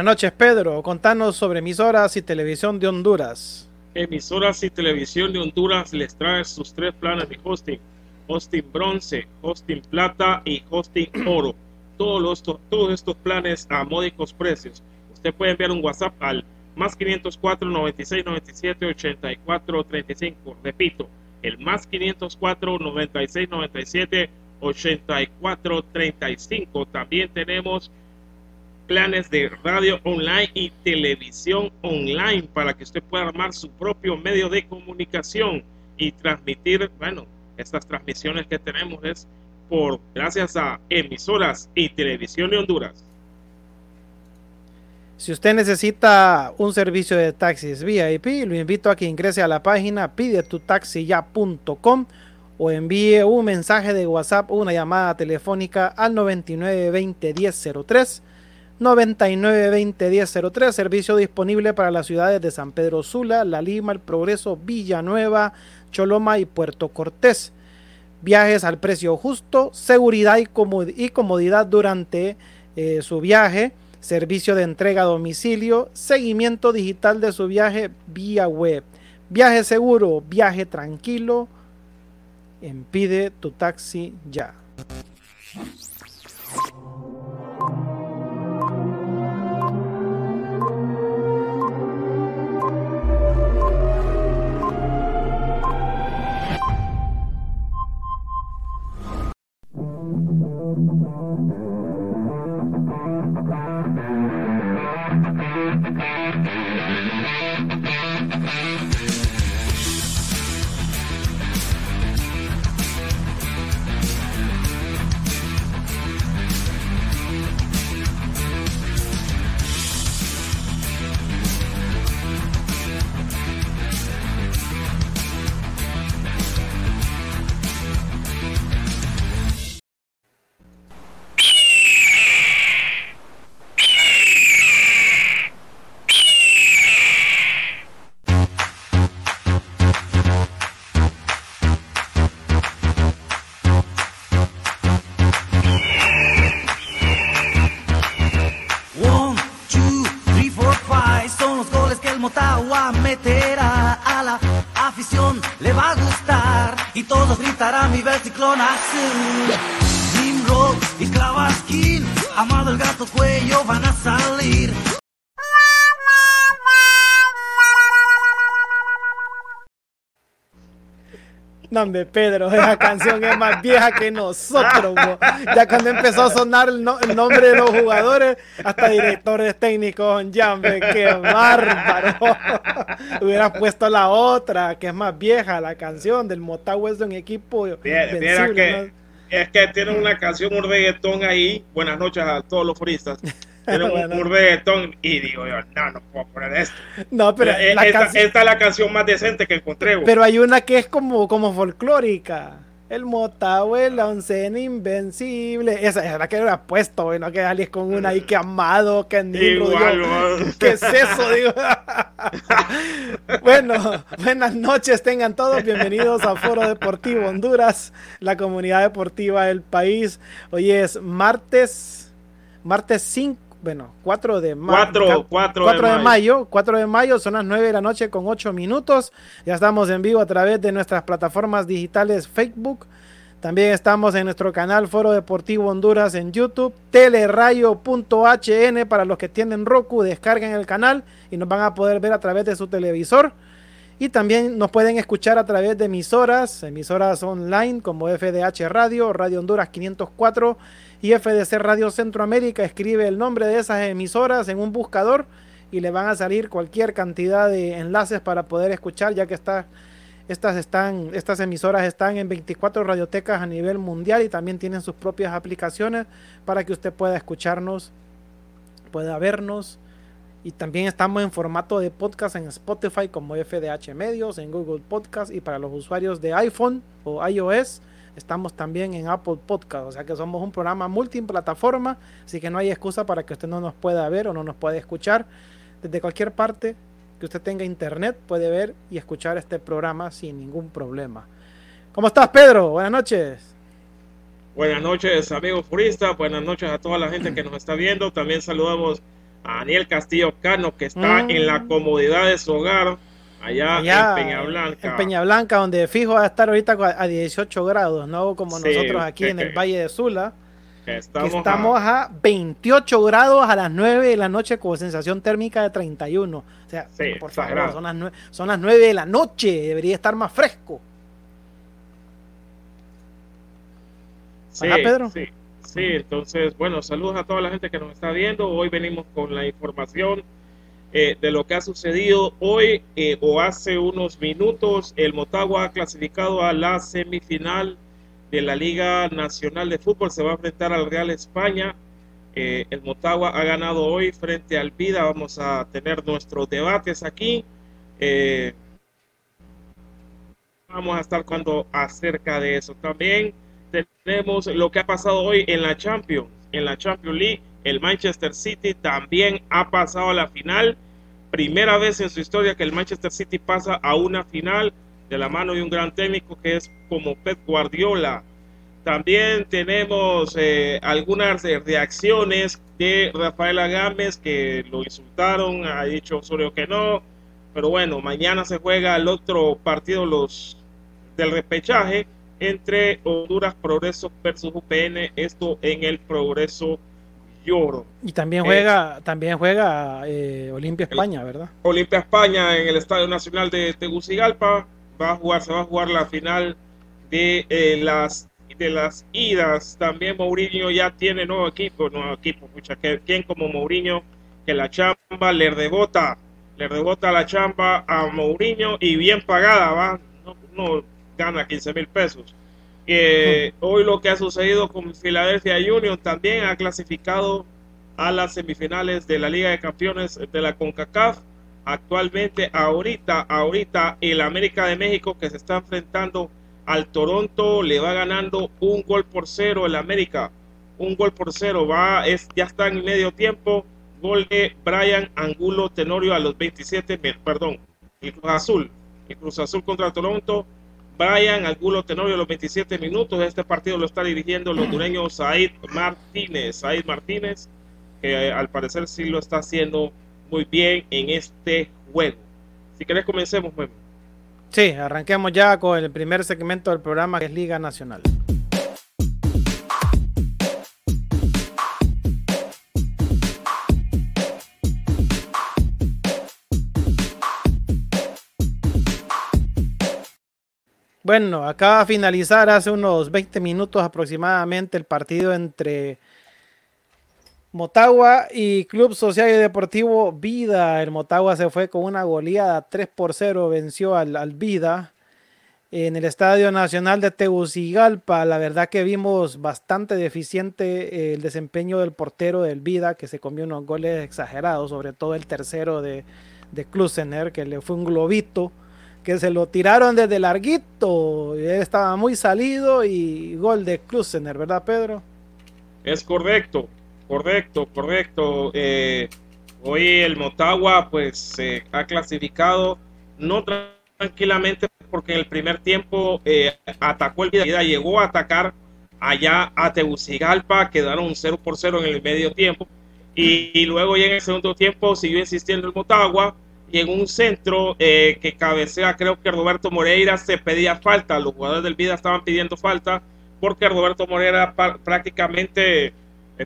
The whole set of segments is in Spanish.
Buenas noches, Pedro. Contanos sobre emisoras y televisión de Honduras. Emisoras y televisión de Honduras les trae sus tres planes de hosting: hosting bronce, hosting plata y hosting oro. Todos, los, todos estos planes a módicos precios. Usted puede enviar un WhatsApp al más 504 96 97 84 35. Repito, el más 504 96 97 84 35. También tenemos planes de radio online y televisión online para que usted pueda armar su propio medio de comunicación y transmitir, bueno, estas transmisiones que tenemos es por gracias a emisoras y televisión de Honduras. Si usted necesita un servicio de taxis VIP, lo invito a que ingrese a la página pidetutaxiya.com o envíe un mensaje de WhatsApp o una llamada telefónica al 9920 1003 99201003, servicio disponible para las ciudades de San Pedro Sula, La Lima, El Progreso, Villanueva, Choloma y Puerto Cortés. Viajes al precio justo, seguridad y, comodidad durante eh, su viaje, servicio de entrega a domicilio, seguimiento digital de su viaje vía web. Viaje seguro, viaje tranquilo. Pide tu taxi ya. Hombre, Pedro, esa canción es más vieja que nosotros. Ya cuando empezó a sonar el, no- el nombre de los jugadores, hasta directores técnicos, ya, hombre, qué bárbaro. Hubieras puesto la otra, que es más vieja, la canción del Motagua es un equipo Viera- viera invencible, que ¿no? es que tienen una canción, un reggaetón ahí. Buenas noches a todos los foristas. Tienen un- Bueno. reggaetón y digo yo, no, no puedo poner esto. No, pero, Eh, la esta, canción- esta es la canción más decente que encontré. bo. pero hay una que es como, como folclórica. El Motagua, la oncena invencible. Esa es la que hubiera puesto, güey, no que salís con una ahí que amado, que Nimrod, Igual, bo. ¿Qué es eso? Digo. bueno, buenas noches, tengan todos bienvenidos a Foro Deportivo Honduras, la comunidad deportiva del país. Hoy es martes, martes 5, bueno, 4 de mayo. 4, 4, 4 de mayo, 4 de mayo, son las 9 de la noche con 8 minutos. Ya estamos en vivo a través de nuestras plataformas digitales Facebook. También estamos en nuestro canal Foro Deportivo Honduras en YouTube, telerayo.hn para los que tienen Roku, descarguen el canal y nos van a poder ver a través de su televisor. Y también nos pueden escuchar a través de emisoras, emisoras online como FDH Radio, Radio Honduras 504 y FDC Radio Centroamérica. Escribe el nombre de esas emisoras en un buscador y le van a salir cualquier cantidad de enlaces para poder escuchar, ya que estas, están, estas emisoras están en 24 radiotecas a nivel mundial y también tienen sus propias aplicaciones para que usted pueda escucharnos, pueda vernos. Y también estamos en formato de podcast en Spotify como FDH Medios, en Google Podcast y para los usuarios de iPhone o iOS estamos también en Apple Podcast. O sea que somos un programa multiplataforma, así que no hay excusa para que usted no nos pueda ver o no nos pueda escuchar. Desde cualquier parte que usted tenga internet puede ver y escuchar este programa sin ningún problema. ¿Cómo estás, Pedro? Buenas noches. Buenas noches, amigos furistas. Buenas noches a toda la gente que nos está viendo. También saludamos a Daniel Castillo Cano, que está Mm. en la comodidad de su hogar, allá, Allá, en Peña Blanca. En Peña Blanca, donde fijo va a estar ahorita a 18 grados, ¿no? Como Sí, nosotros aquí que- en el Valle de Sula. Que que estamos, estamos a- a 28 grados a las 9 de la noche con sensación térmica de 31. O sea, Sí, por favor, son las, 9, son las 9 de la noche, debería estar más fresco. Sí, Ajá, Pedro. Sí, sí, entonces, bueno, saludos a toda la gente que nos está viendo. Hoy venimos con la información eh, de lo que ha sucedido hoy eh, o hace unos minutos. El Motagua ha clasificado a la semifinal de la Liga Nacional de Fútbol. Se va a enfrentar al Real España. Eh, el Motagua ha ganado hoy frente al Vida. Vamos a tener nuestros debates aquí. Vamos a estar cuando acerca de eso también tenemos lo que ha pasado hoy en la Champions, en la Champions League. El Manchester City también ha pasado a la final. Primera vez en su historia que el Manchester City pasa a una final de la mano de un gran técnico que es como Pep Guardiola. También tenemos eh, algunas reacciones de Rafael Gámez que lo insultaron, ha dicho Osorio que no, pero bueno, mañana se juega el otro partido los del repechaje entre Honduras Progreso versus UPN, esto en el Progreso Lloro. Y también Eh, juega, también juega eh, Olimpia el- España, ¿verdad? Olimpia España en el Estadio Nacional de Tegucigalpa va a jugar, se va a jugar la final de eh, las de las idas. También Mourinho ya tiene nuevo equipo, nuevo equipo, pucha, que quien como Mourinho que la chamba le rebota, le rebota la chamba a Mourinho y bien pagada, va, no, no gana 15 mil pesos. Eh, Hoy lo que ha sucedido con Philadelphia Union también ha clasificado a las semifinales de la Liga de Campeones de la CONCACAF. Actualmente, ahorita, ahorita, el América de México que se está enfrentando al Toronto le va ganando un gol por cero el América. Un gol por cero. Va, es, ya está en medio tiempo. Gol de Brian Angulo Tenorio a los 27, me- perdón, el Cruz Azul. El Cruz Azul contra Toronto. Brian Angulo Tenorio los 27 minutos. Este partido lo está dirigiendo el hondureño Said Martínez. Said Martínez, que eh, al parecer sí lo está haciendo muy bien en este juego. Si querés, comencemos, Memo. Sí, arranquemos ya con el primer segmento del programa que es Liga Nacional. Bueno, acaba de finalizar hace unos 20 minutos aproximadamente el partido entre Motagua y Club Social y Deportivo Vida. El Motagua se fue con una goleada 3 por 0, venció al, Vida en el Estadio Nacional de Tegucigalpa. La verdad que vimos bastante deficiente el desempeño del portero del Vida, que se comió unos goles exagerados, sobre todo el tercero de, de Klusener, que le fue un globito que se lo tiraron desde larguito. Estaba muy salido y gol de Klusener, ¿verdad, Pedro? Es correcto, correcto, correcto. Eh, hoy el Motagua pues se ha clasificado no tranquilamente porque en el primer tiempo eh, atacó el vida, llegó a atacar allá a Tegucigalpa, quedaron 0 por 0 en el medio tiempo y, y luego ya en el segundo tiempo siguió insistiendo el Motagua y en un centro eh, que cabecea, creo que Roberto Moreira se pedía falta, los jugadores del Vida estaban pidiendo falta porque Roberto Moreira prácticamente eh,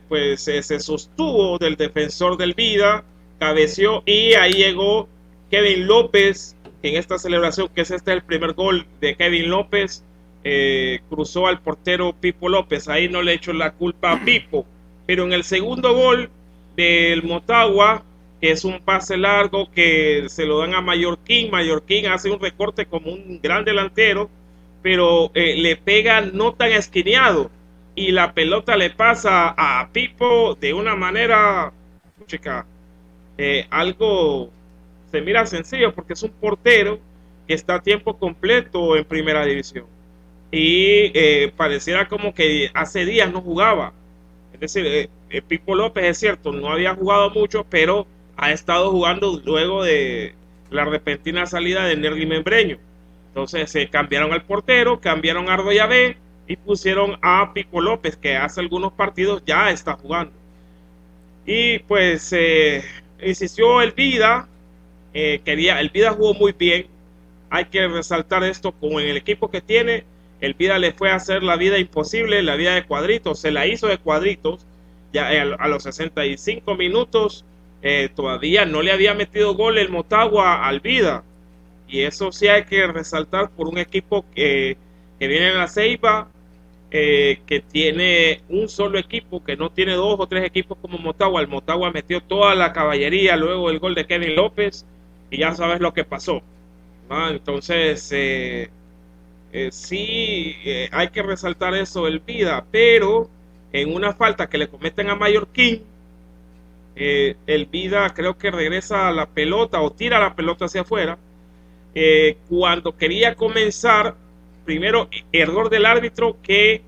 pues se sostuvo del defensor del Vida, cabeció y ahí llegó Kevin López en esta celebración, que es este el primer gol de Kevin López, eh, cruzó al portero Pipo López, ahí no le echó la culpa a Pipo, pero en el segundo gol del Motagua, que es un pase largo que se lo dan a Mallorquín. Mallorquín hace un recorte como un gran delantero, pero eh, le pega no tan esquineado y la pelota le pasa a Pipo de una manera, chica, eh, algo se mira sencillo porque es un portero que está a tiempo completo en primera división y eh, pareciera como que hace días no jugaba. Es decir, Pipo López es cierto, no había jugado mucho, pero ha estado jugando luego de la repentina salida de Nerdy Membreño. Entonces se cambiaron al portero, cambiaron a Ardoyabé y pusieron a Pico López, que hace algunos partidos ya está jugando. Y pues eh, insistió el Vida, eh, quería, el Vida jugó muy bien. Hay que resaltar esto, como en el equipo que tiene, el Vida le fue a hacer la vida imposible, la vida de cuadritos, se la hizo de cuadritos. Ya eh, a los 65 minutos eh, todavía no le había metido gol el Motagua al Vida. Y eso sí hay que resaltar por un equipo que, que viene en la Ceiba, eh, que tiene un solo equipo, que no tiene dos o tres equipos como Motagua. El Motagua metió toda la caballería luego el gol de Kevin López y ya sabes lo que pasó. Entonces, eh, sí hay que resaltar eso el Vida, pero en una falta que le cometen a Mallorquín, eh, el Vida creo que regresa a la pelota o tira la pelota hacia afuera. Eh, cuando quería comenzar, primero error del árbitro que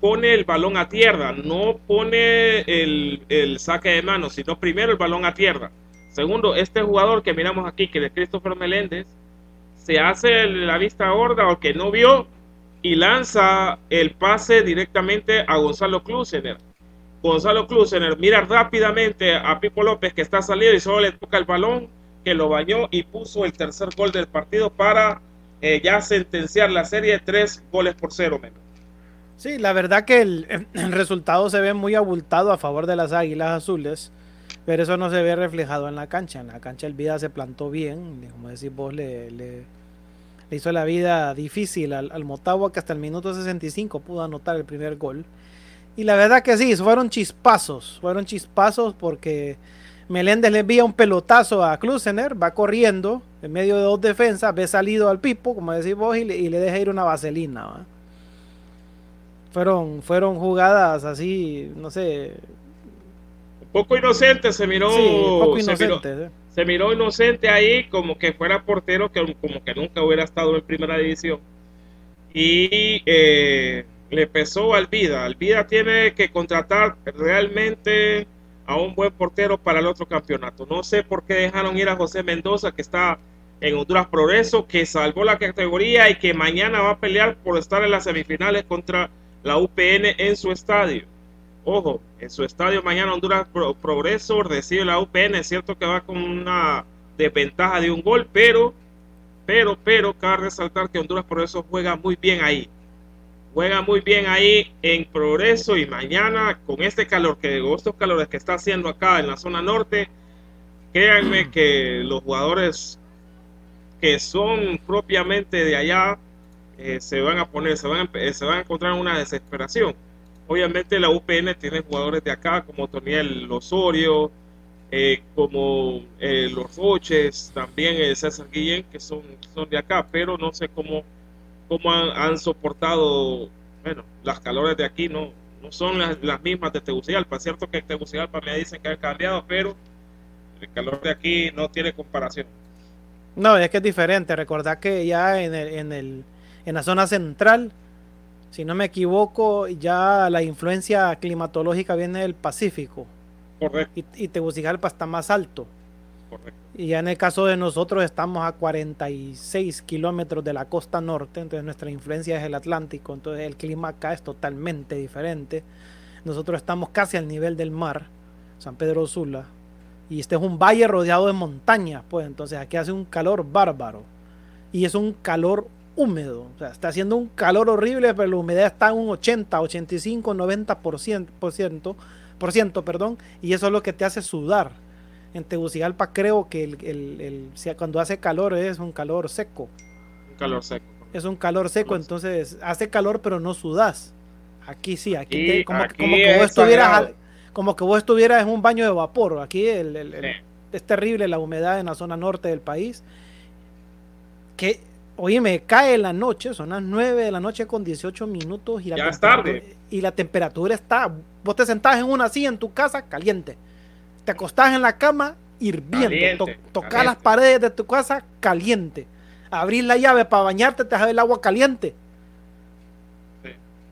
pone el balón a tierra, no pone el, el, saque de mano, sino primero el balón a tierra. Segundo, este jugador que miramos aquí, que es Christopher Meléndez, se hace la vista gorda o que no vio y lanza el pase directamente a Gonzalo Klusener Gonzalo Klusener mira rápidamente a Pipo López que está salido y solo le toca el balón, que lo bañó y puso el tercer gol del partido para eh, ya sentenciar la serie tres goles por cero. Menos. Sí, la verdad que el, resultado se ve muy abultado a favor de las Águilas Azules, pero eso no se ve reflejado en la cancha. En la cancha el Vida se plantó bien, como decís vos, le, hizo la vida difícil al Motagua que hasta el minuto 65 pudo anotar el primer gol. Y la verdad que sí, fueron chispazos, fueron chispazos porque Meléndez le envía un pelotazo a Klusener, va corriendo en medio de dos defensas, ve salido al pipo, como decís vos, y le, y le deja ir una vaselina. ¿va? Fueron, fueron jugadas así, no sé. Un poco inocente se miró. Sí, un poco inocente. Se miró, ¿eh? se miró inocente ahí, como que fuera portero, que como que nunca hubiera estado en primera división. Y eh, le pesó al Vida. Al Vida tiene que contratar realmente a un buen portero para el otro campeonato. No sé por qué dejaron ir a José Mendoza, que está en Honduras Progreso, que salvó la categoría y que mañana va a pelear por estar en las semifinales contra la UPN en su estadio. Ojo, en su estadio mañana Honduras Progreso recibe la UPN. Es cierto que va con una desventaja de un gol, pero pero, pero, cabe resaltar que Honduras Progreso juega muy bien ahí. Juega muy bien ahí en Progreso y mañana con este calor, que estos calores que está haciendo acá en la zona norte, créanme que los jugadores que son propiamente de allá eh, se van a poner, se van a, se van a encontrar en una desesperación. Obviamente la UPN tiene jugadores de acá como Toniel Osorio, eh, como eh, los Roches, también el César Guillén, que son, son de acá, pero no sé cómo, cómo han, soportado, bueno, las calores de aquí no, no son las, las mismas de Tegucigalpa. Cierto que Tegucigalpa me dicen que ha cambiado, pero el calor de aquí no tiene comparación. No, es que es diferente. Recordad que ya en, el, en, el, en la zona central, si no me equivoco, ya la influencia climatológica viene del Pacífico. Correcto. Y, y Tegucigalpa está más alto. Y ya en el caso de nosotros estamos a 46 kilómetros de la costa norte, entonces nuestra influencia es el Atlántico, entonces el clima acá es totalmente diferente. Nosotros estamos casi al nivel del mar, San Pedro Sula, y este es un valle rodeado de montañas, pues entonces aquí hace un calor bárbaro y es un calor húmedo, o sea, está haciendo un calor horrible, pero la humedad está en un 80, 85, 90%, por ciento, por ciento, perdón, y eso es lo que te hace sudar. En Tegucigalpa creo que el, el, el, cuando hace calor es un calor seco. Un calor seco. Es un calor seco, calor entonces seco. hace calor pero no sudas. Aquí sí, aquí, aquí te, como, aquí como, que vos estuvieras como que vos estuvieras en un baño de vapor. Aquí sí. es terrible la humedad en la zona norte del país. Que, oye, me cae la noche, son las 9 de la noche con 18 minutos y la, ya es tarde. y la temperatura está, vos te sentás en una silla en tu casa caliente, te acostás en la cama hirviendo, to, las paredes de tu casa caliente, abrís la llave para bañarte, te dejas el agua caliente.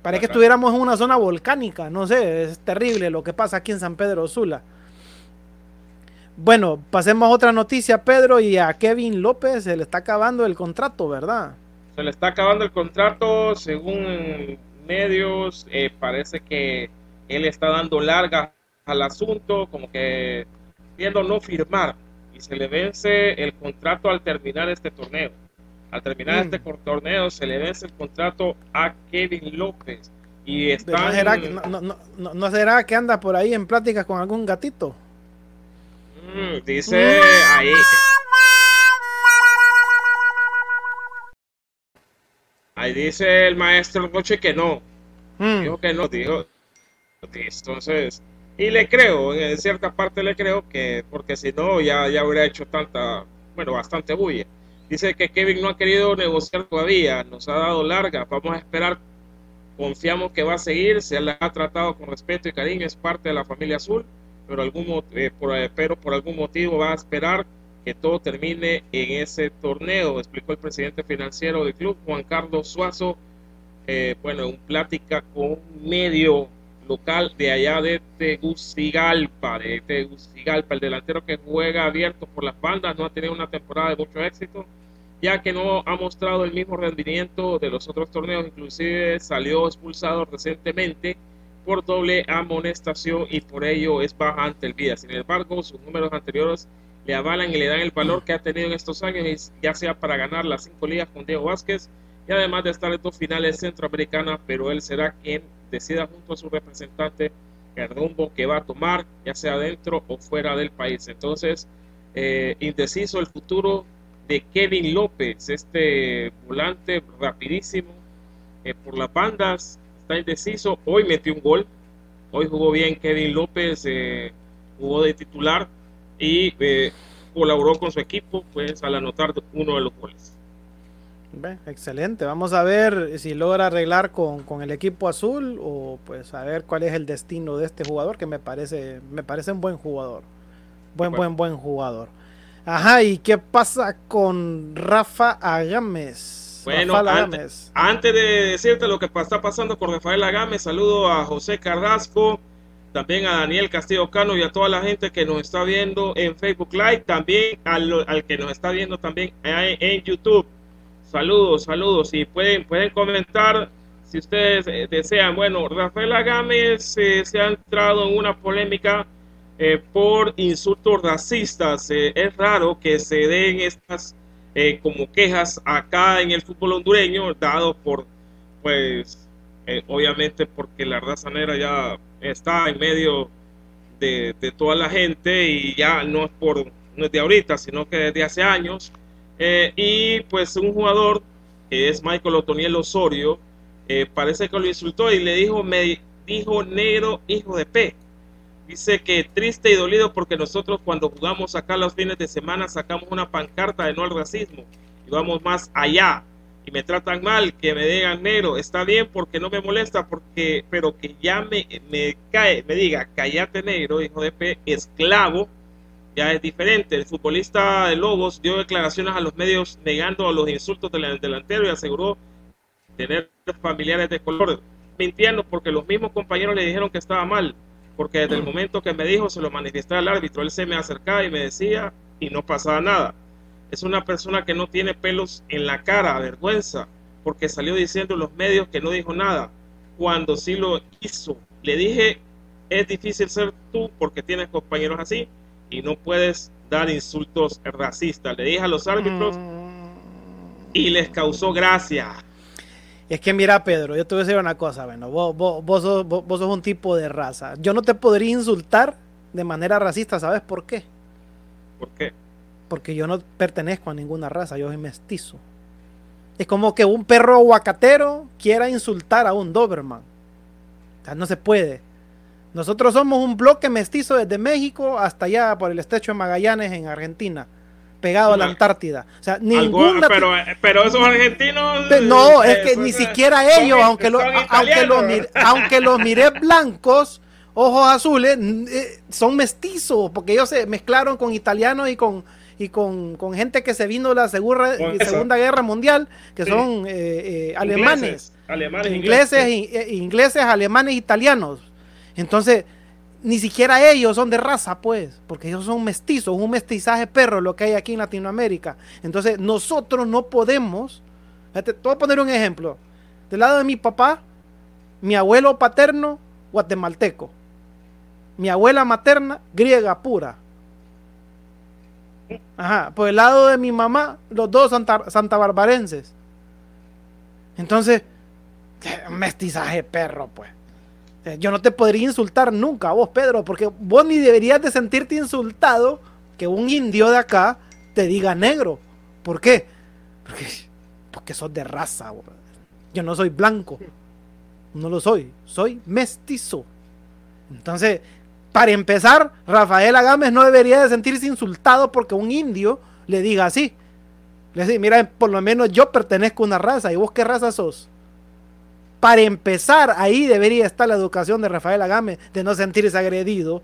Parece que estuviéramos en una zona volcánica, no sé, es terrible lo que pasa aquí en San Pedro Sula. Bueno, pasemos a otra noticia, Pedro, y a Kevin López se le está acabando el contrato, ¿verdad? Se le está acabando el contrato, según medios, eh, parece que él está dando larga al asunto, como que viendo no firmar, y se le vence el contrato al terminar este torneo. Al terminar mm. este torneo se le vence el contrato a Kevin López. Y está ¿No, será que, no, no, no, ¿No será que anda por ahí en pláticas con algún gatito? Mm, dice mm. ahí. Ahí dice el maestro Roche que no. Dijo que no, dijo. Entonces, y le creo, en cierta parte le creo que, porque si no, ya, ya hubiera hecho tanta, bueno, bastante bulla. Dice que Kevin no ha querido negociar todavía, nos ha dado larga, vamos a esperar, confiamos que va a seguir, se le ha tratado con respeto y cariño, es parte de la familia azul, pero, algún, eh, por, eh, pero por algún motivo va a esperar que todo termine en ese torneo, explicó el presidente financiero del club, Juan Carlos Suazo, eh, bueno, en plática con un medio local de allá de Tegucigalpa, de Tegucigalpa, el delantero que juega abierto por las bandas, no ha tenido una temporada de mucho éxito, ya que no ha mostrado el mismo rendimiento de los otros torneos, inclusive salió expulsado recientemente por doble amonestación y por ello es baja ante el Vida. Sin embargo, sus números anteriores le avalan y le dan el valor que ha tenido en estos años, ya sea para ganar las cinco ligas con Diego Vázquez y además de estar en dos finales centroamericanas, pero él será quien decida junto a su representante el rumbo que va a tomar, ya sea dentro o fuera del país. Entonces, eh, indeciso el futuro de Kevin López, este volante rapidísimo eh, por las bandas, está indeciso. Hoy metió un gol, hoy jugó bien Kevin López, eh, jugó de titular y eh, colaboró con su equipo, pues al anotar uno de los goles. Excelente, vamos a ver si logra arreglar con, con, el equipo azul o pues a ver cuál es el destino de este jugador que me parece, me parece un buen jugador. Buen, bueno. buen, buen jugador. Ajá, ¿y qué pasa con Rafa Agames? Bueno. Antes, antes, de decirte lo que está pasando con Rafael Agames, saludo a José Carrasco, también a Daniel Castillo Cano y a toda la gente que nos está viendo en Facebook Live, también al, al que nos está viendo también en, en YouTube. Saludos, saludos. Y pueden, pueden comentar si ustedes eh, desean. Bueno, Rafael Agames eh, se ha entrado en una polémica eh, por insultos racistas. Eh, es raro que se den estas como quejas acá en el fútbol hondureño, dado por, pues, obviamente porque la raza negra ya está en medio de, de, toda la gente y ya no es por no es de ahorita, sino que desde hace años. Eh, y pues un jugador que es Michael Otoniel Osorio, eh, parece que lo insultó y le dijo, me dijo negro hijo de P. Dice que triste y dolido porque nosotros cuando jugamos acá los fines de semana sacamos una pancarta de no al racismo y vamos más allá y me tratan mal, que me digan negro, está bien porque no me molesta, porque, pero que ya me, me cae, me diga, cállate negro, hijo de P, esclavo, ya es diferente. El futbolista de Lobos dio declaraciones a los medios negando los insultos del delantero y aseguró tener familiares de color, mintiendo porque los mismos compañeros le dijeron que estaba mal, porque desde el momento que me dijo se lo manifesté al árbitro, él se me acercaba y me decía y no pasaba nada. Es una persona que no tiene pelos en la cara, vergüenza, porque salió diciendo en los medios que no dijo nada, cuando sí lo hizo. Le dije, es difícil ser tú porque tienes compañeros así y no puedes dar insultos racistas. Le dije a los árbitros y les causó gracia. Es que mira, Pedro, yo te voy a decir una cosa, bueno, vos, vos, vos, sos, vos, vos sos un tipo de raza. Yo no te podría insultar de manera racista, ¿sabes por qué? ¿Por qué? Porque yo no pertenezco a ninguna raza, yo soy mestizo. Es como que un perro aguacatero quiera insultar a un Doberman. O sea, no se puede. Nosotros somos un bloque mestizo desde México hasta allá por el estrecho de Magallanes en Argentina, pegado a la Antártida. O sea, ninguna. Pero, pero esos argentinos. No, es que ni siquiera ellos, aunque, lo, aunque, los aunque los miré blancos, ojos azules, eh, son mestizos, porque ellos se mezclaron con italianos y con, y con, con, gente que se vino de la Segura, Segunda Guerra Mundial, que sí. son eh, eh, alemanes, alemanes, ingleses, ingleses, ingleses, alemanes, italianos. Entonces, ni siquiera ellos son de raza, pues, porque ellos son mestizos, un mestizaje perro lo que hay aquí en Latinoamérica. Entonces, nosotros no podemos, te voy a poner un ejemplo. Del lado de mi papá, mi abuelo paterno, guatemalteco. Mi abuela materna, griega pura. Ajá, por el lado de mi mamá, los dos santa, santa barbarenses. Entonces, mestizaje perro, pues. Yo no te podría insultar nunca vos, Pedro, porque vos ni deberías de sentirte insultado que un indio de acá te diga negro. ¿Por qué? Porque, porque sos de raza. Yo no soy blanco. No lo soy. Soy mestizo. Entonces, para empezar, Rafael Agames no debería de sentirse insultado porque un indio le diga así. Le dice, mira, por lo menos yo pertenezco a una raza. ¿Y vos qué raza sos? Para empezar, ahí debería estar la educación de Rafael Agame, de no sentirse agredido.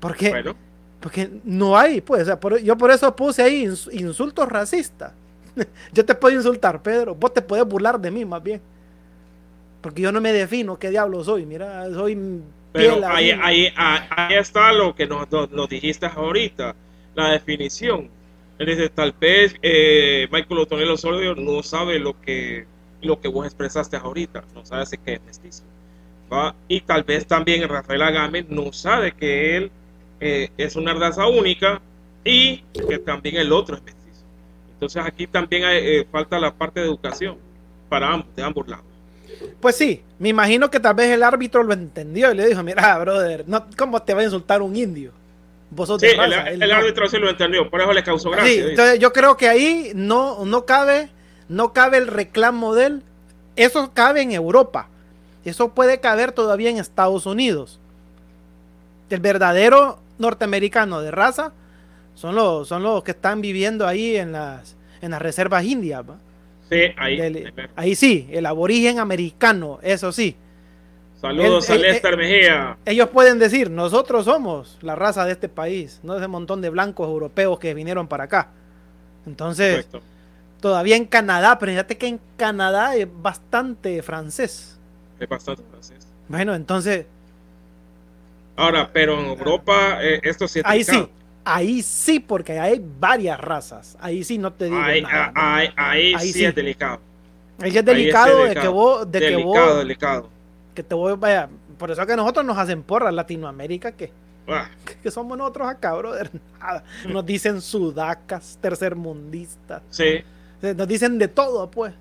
Porque, bueno. porque no hay, pues, o sea, por, yo por eso puse ahí ins, insultos racistas. yo te puedo insultar, Pedro, vos te puedes burlar de mí más bien. Porque yo no me defino qué diablo soy, mira, soy... Pero ahí, ahí, ahí, está lo que nos, nos, nos dijiste ahorita, la definición. Él dice, tal vez eh, Michael Otonel Osorio no sabe lo que lo que vos expresaste ahorita, no sabe si que es mestizo. ¿va? Y tal vez también Rafael Agame no sabe que él eh, es una raza única y que también el otro es mestizo. Entonces aquí también hay, eh, falta la parte de educación para ambos, de ambos lados. Pues sí, me imagino que tal vez el árbitro lo entendió y le dijo, mira, brother, no, ¿cómo te va a insultar un indio? Vos sos sí, raza, el, el, árbitro sí lo entendió, por eso le causó gracia. Sí, entonces yo creo que ahí no, no cabe no cabe el reclamo de él. Eso cabe en Europa. Eso puede caber todavía en Estados Unidos. El verdadero norteamericano de raza son los, son los que están viviendo ahí en las, en las reservas indias. ¿va? Sí, ahí. Del, ahí sí, el aborigen americano, eso sí. Saludos el, a Lester el, Mejía. Ellos pueden decir, nosotros somos la raza de este país, no ese montón de blancos europeos que vinieron para acá. Entonces, todavía en Canadá, pero fíjate que en Canadá es bastante francés. Es bastante francés. Bueno, entonces. Ahora, pero en Europa eh, esto sí es Ahí delicado. sí, ahí sí, porque hay varias razas. Ahí sí no te digo ahí, nada. Ahí, ahí, ahí sí, sí, es delicado. Ahí es delicado, es delicado. de que vos. De delicado, que vos, delicado. Que te voy, vaya. Por eso que nosotros nos hacen porras Latinoamérica que. Ah, ¿Qué somos nosotros acá, brother? Nada. Nos dicen sudacas, tercermundistas. sí, Nos dicen de todo, pues.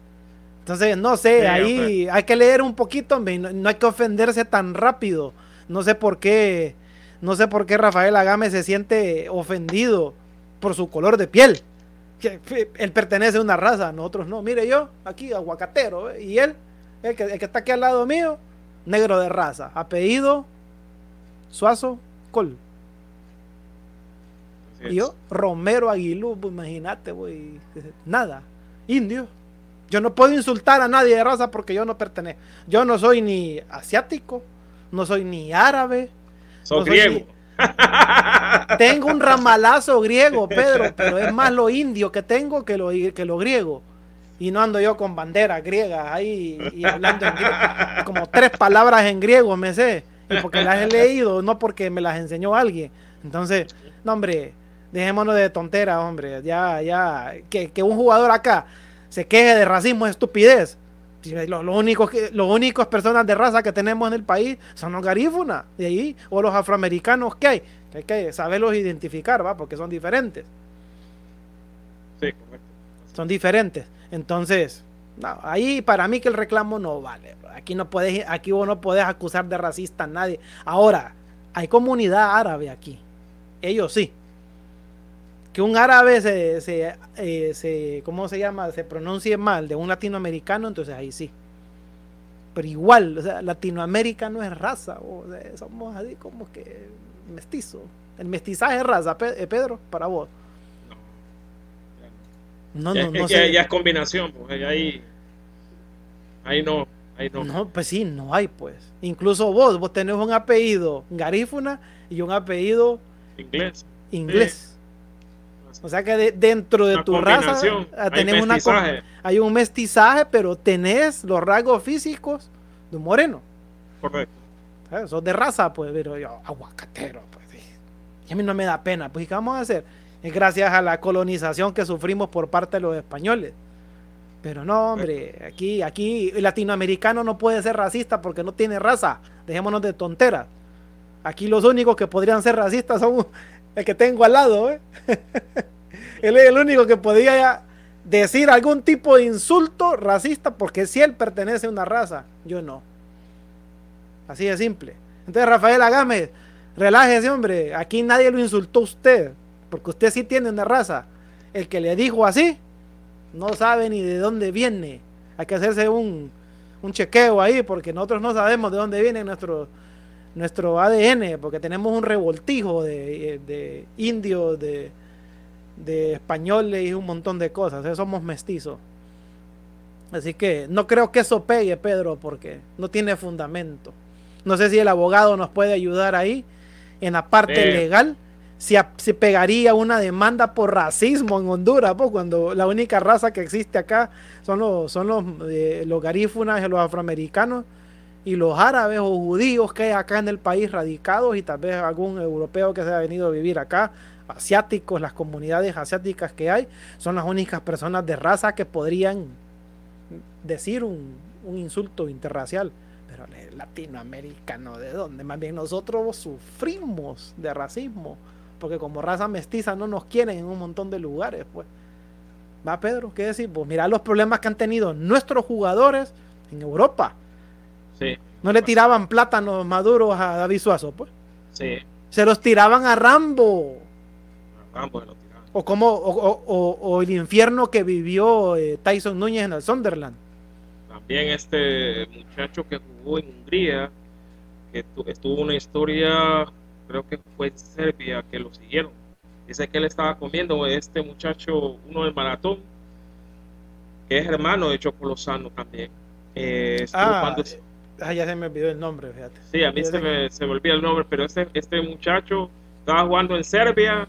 Entonces, no sé, Sí, ahí hay que leer un poquito, hombre, no, no hay que ofenderse tan rápido. No sé por qué, no sé por qué Rafael Agame se siente ofendido por su color de piel. Que eh, él pertenece a una raza, nosotros no. Mire yo, aquí aguacatero, ¿eh? y él, el que, el que está aquí al lado mío, negro de raza, apellido Suazo Col. Y yo. Romero Aguilú, pues imagínate, güey. Nada. Indio. Yo no puedo insultar a nadie de raza porque yo no pertenezco. Yo no soy ni asiático, no soy ni árabe. No soy griego. Tengo un ramalazo griego, Pedro, pero es más lo indio que tengo que lo, que lo griego. Y no ando yo con banderas griegas ahí y hablando en griego. Como tres palabras en griego me sé. Y porque las he leído, no porque me las enseñó alguien. Entonces, no, hombre, dejémonos de tonteras, hombre. Ya, ya, que, que un jugador acá se queje de racismo es estupidez. Si Lo, lo único que, los únicos personas de raza que tenemos en el país son los garífunas de ahí, o los afroamericanos que hay, que hay que saberlos identificar, ¿va? Porque son diferentes, Sí, correcto. son diferentes. Entonces, no, ahí para mí que el reclamo no vale. Aquí no puedes, aquí vos no puedes acusar de racista a nadie. Ahora, hay comunidad árabe aquí. Ellos sí. Que un árabe se, se, eh, se- ¿cómo se llama? Se pronuncie mal de un latinoamericano, entonces ahí sí. Pero igual, o sea, Latinoamérica no es raza, o sea, somos así como que mestizo. El mestizaje es raza, eh, Pedro, para vos. No, No, ya, no, ya- no ya- es combinación, pues ahí, ahí no, ahí no. No, pues sí, no hay, pues. Incluso vos, vos tenés un apellido garífuna y un apellido Inglés. inglés. O sea que de- dentro de Una tu raza ah, hay tenés una hay un mestizaje, pero tenés los rasgos físicos de un moreno. Correcto. ¿sabes? Sos de raza, pues, pero yo, aguacatero, pues. Y a mí no me da pena, pues, ¿y qué vamos a hacer? Es gracias a la colonización que sufrimos por parte de los españoles. Pero no, hombre, aquí, aquí el latinoamericano no puede ser racista porque no tiene raza. Dejémonos de tonteras. Aquí los únicos que podrían ser racistas son el que tengo al lado, ¿eh? él es el único que podría decir algún tipo de insulto racista porque si él pertenece a una raza, yo no. Así de simple. Entonces, Rafael Agame, relájese, hombre. Aquí nadie lo insultó a usted, porque usted sí tiene una raza. El que le dijo así, no sabe ni de dónde viene. Hay que hacerse un, un chequeo ahí, porque nosotros no sabemos de dónde viene nuestro, nuestro ADN, porque tenemos un revoltijo de, de indios, de, de españoles y un montón de cosas. Somos mestizos. Así que no creo que eso pegue, Pedro, porque no tiene fundamento. No sé si el abogado nos puede ayudar ahí en la parte Sí. legal. Si, a- si pegaría una demanda por racismo en Honduras, pues, cuando la única raza que existe acá son los, son los, eh, los garífunas y los afroamericanos y los árabes o judíos que hay acá en el país radicados y tal vez algún europeo que se ha venido a vivir acá, asiáticos, las comunidades asiáticas que hay, son las únicas personas de raza que podrían decir un, un insulto interracial. Pero el latinoamericano, ¿de dónde? Más bien nosotros sufrimos de racismo, porque como raza mestiza no nos quieren en un montón de lugares, pues. Va, Pedro, ¿qué decir? Pues mira los problemas que han tenido nuestros jugadores en Europa. Sí, No le tiraban plátanos maduros a David Suazo, pues. sí. Se los tiraban a Rambo. O como o, o- o- o el infierno que vivió eh, Tyson Núñez en el Sunderland. También este muchacho que jugó en Hungría, que tu- estuvo una historia, creo que fue en Serbia, que lo siguieron. Dice que él estaba comiendo este muchacho, uno del maratón, que es hermano de Choco Lozano también. Eh, Ah, eh, ah, ya se me olvidó el nombre, fíjate. Sí, a mí se me, se me el nombre, pero este, este muchacho estaba jugando en Serbia,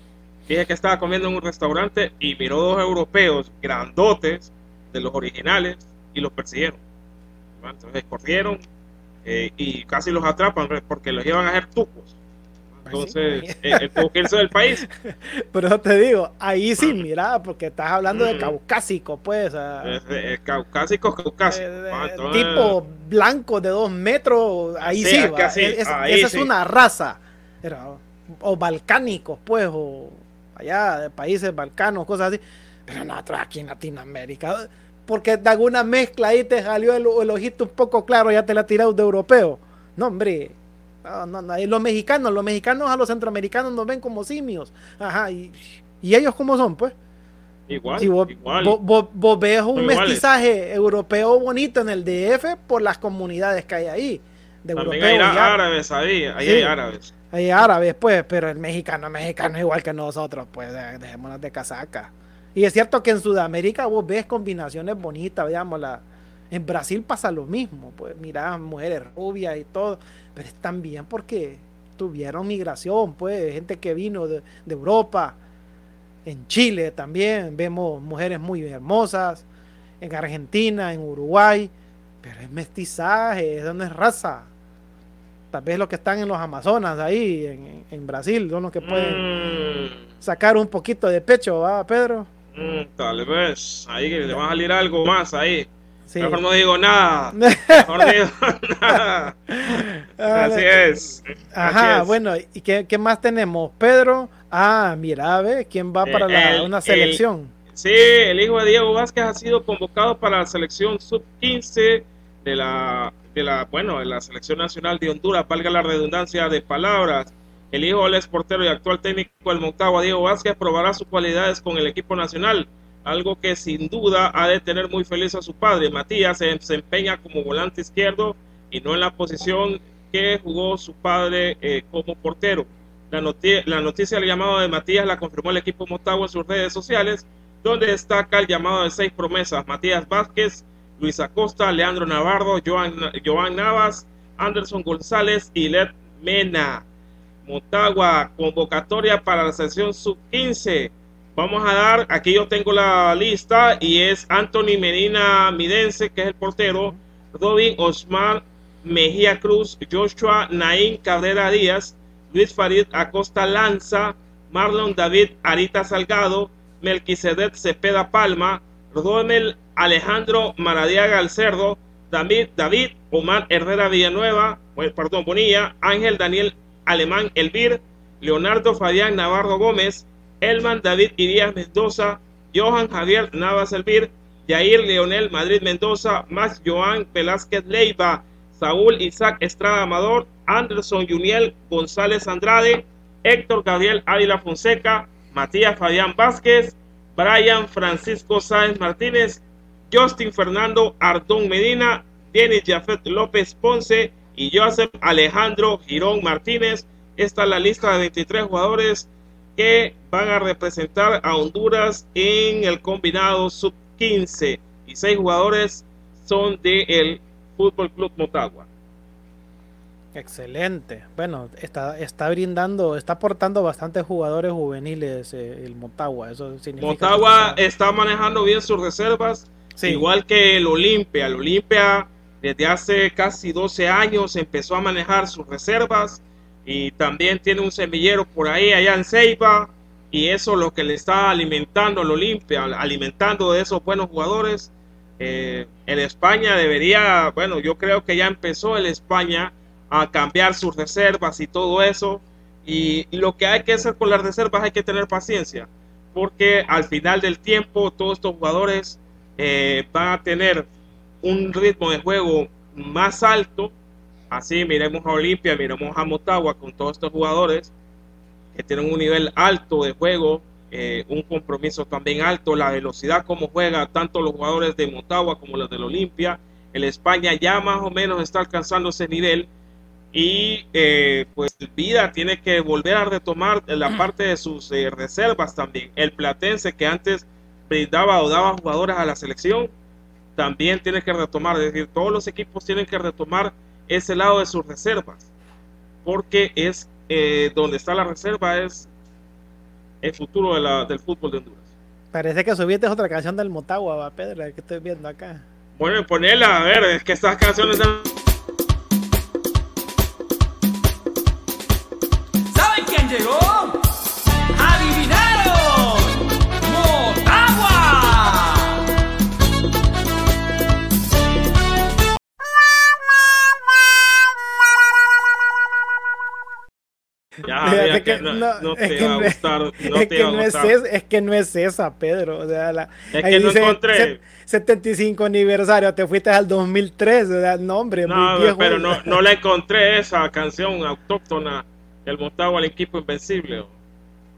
dije que estaba comiendo en un restaurante y miró dos europeos grandotes de los originales y los persiguieron. Entonces corrieron eh, y casi los atrapan porque los iban a hacer tucos. Sí. Entonces, eh, él tuvo que irse del país. Pero eso te digo, ahí sí, mira, porque estás hablando de caucásico, pues. ah, Eh, caucásicos, caucásicos. eh, Ah, entonces, tipo blanco de dos metros, ahí Sí, sí, es que va, así, es- ahí esa es una raza. O balcánicos, pues, o allá de países balcanos, cosas así. Pero nosotros aquí en Latinoamérica, porque de alguna mezcla ahí te salió el, el ojito un poco claro, ya te la tirado de europeo. No, hombre. No, no, no. Y los mexicanos, los mexicanos a los centroamericanos nos ven como simios. Ajá, y, y ellos cómo son, pues. Igual, Si vos, igual. vos- vos- vos ves un iguales. mestizaje europeo bonito en el DF por las comunidades que hay ahí. De También europeos hay árabes ahí, ahí Sí. hay árabes. Hay árabes, pues, pero el mexicano, mexicano es igual que nosotros, pues, de- dejémonos de casaca. Y es cierto que en Sudamérica vos ves combinaciones bonitas, veamos la. En Brasil pasa lo mismo, pues, mira, mujeres rubias y todo, pero es también porque tuvieron migración, pues, gente que vino de, Europa. En Chile también vemos mujeres muy hermosas, en Argentina, en Uruguay, pero es mestizaje, eso no es raza. Tal vez los que están en los Amazonas, ahí, en, en Brasil, son los que pueden Mm, sacar un poquito de pecho, ¿va, Pedro? mm, tal vez, ahí que le va a salir algo más ahí. Sí. Mejor no digo nada. Mejor no digo nada. Así es. Ajá, así es. bueno, ¿y qué, qué más tenemos? Pedro, ah, mira, ve, ¿quién va Eh, para la- el- una el- selección? Sí, el hijo de Diego Vázquez ha sido convocado para la selección sub-15 de la, de la, bueno, de la selección nacional de Honduras, valga la redundancia de palabras. El hijo del ex portero y actual técnico del Motagua, Diego Vázquez, probará sus cualidades con el equipo nacional, algo que sin duda ha de tener muy feliz a su padre. Matías se desempeña como volante izquierdo y no en la posición que jugó su padre eh, como portero. La, noti- la noticia del llamado de Matías la confirmó el equipo Motagua en sus redes sociales, donde destaca el llamado de seis promesas: Matías Vázquez, Luis Acosta, Leandro Navarro, Joan, Navas, Anderson González y Led Mena. Motagua, convocatoria para la sesión sub-15. Vamos a dar, aquí yo tengo la lista y es Anthony Medina Midense, que es el portero, Robin Osman Mejía Cruz, Joshua Naín Cabrera Díaz, Luis Farid Acosta Lanza, Marlon David Arita Salgado, Melquisedec Cepeda Palma, Rodonel Alejandro Maradiaga El Cerdo, David, David Omar Herrera Villanueva, bueno, perdón, Bonilla, Ángel Daniel Alemán Elvir, Leonardo Fabián Navarro Gómez, Elman David Irías Mendoza, Johan Javier Navas Elvir, Yair Leonel Madrid Mendoza, Max Joan Velázquez Leiva, Saúl Isaac Estrada Amador, Anderson Juniel González Andrade, Héctor Gabriel Ávila Fonseca, Matías Fabián Vázquez, Brian Francisco Sáenz Martínez, Justin Fernando Ardón Medina, Denis Jafet López Ponce y Joseph Alejandro Girón Martínez. Esta es la lista de 23 jugadores que van a representar a Honduras en el combinado sub-15 y seis jugadores son del Fútbol Club Motagua. Excelente. Bueno, está, está brindando, está aportando bastantes jugadores juveniles eh, el Motagua. Eso significa. Motagua que- está manejando bien sus reservas, Sí. igual que el Olimpia. El Olimpia desde hace casi 12 años empezó a manejar sus reservas y también tiene un semillero por ahí allá en Ceiba y eso es lo que le está alimentando al Olimpia, alimentando de esos buenos jugadores. Eh, el España debería, bueno, yo creo que ya empezó el España a cambiar sus reservas y todo eso. Y lo que hay que hacer con las reservas hay que tener paciencia, porque al final del tiempo todos estos jugadores eh, van a tener un ritmo de juego más alto. Así miremos a Olimpia, miremos a Motagua con todos estos jugadores que tienen un nivel alto de juego, eh, un compromiso también alto, la velocidad como juega tanto los jugadores de Motagua como los del Olimpia. El España ya más o menos está alcanzando ese nivel y eh, pues Vida tiene que volver a retomar la parte de sus eh, reservas también. El Platense que antes brindaba o daba jugadores a la selección también tiene que retomar, es decir, todos los equipos tienen que retomar ese lado de sus reservas porque es eh, donde está la reserva es el futuro de la- del fútbol de Honduras. Parece que subiste otra canción del Motagua, va, Pedro, que estoy viendo acá. Bueno, ponerla, a ver, es que estas canciones ¿Saben quién llegó? Que no, te que iba a no- gustar. No es, te que no es, es, que no es esa, Pedro. O sea, la, Es que no dice encontré. set- 75 aniversario, te fuiste al 2003. O sea, no, hombre, muy No, viejo. pero no, no la encontré esa canción autóctona del montado al equipo invencible.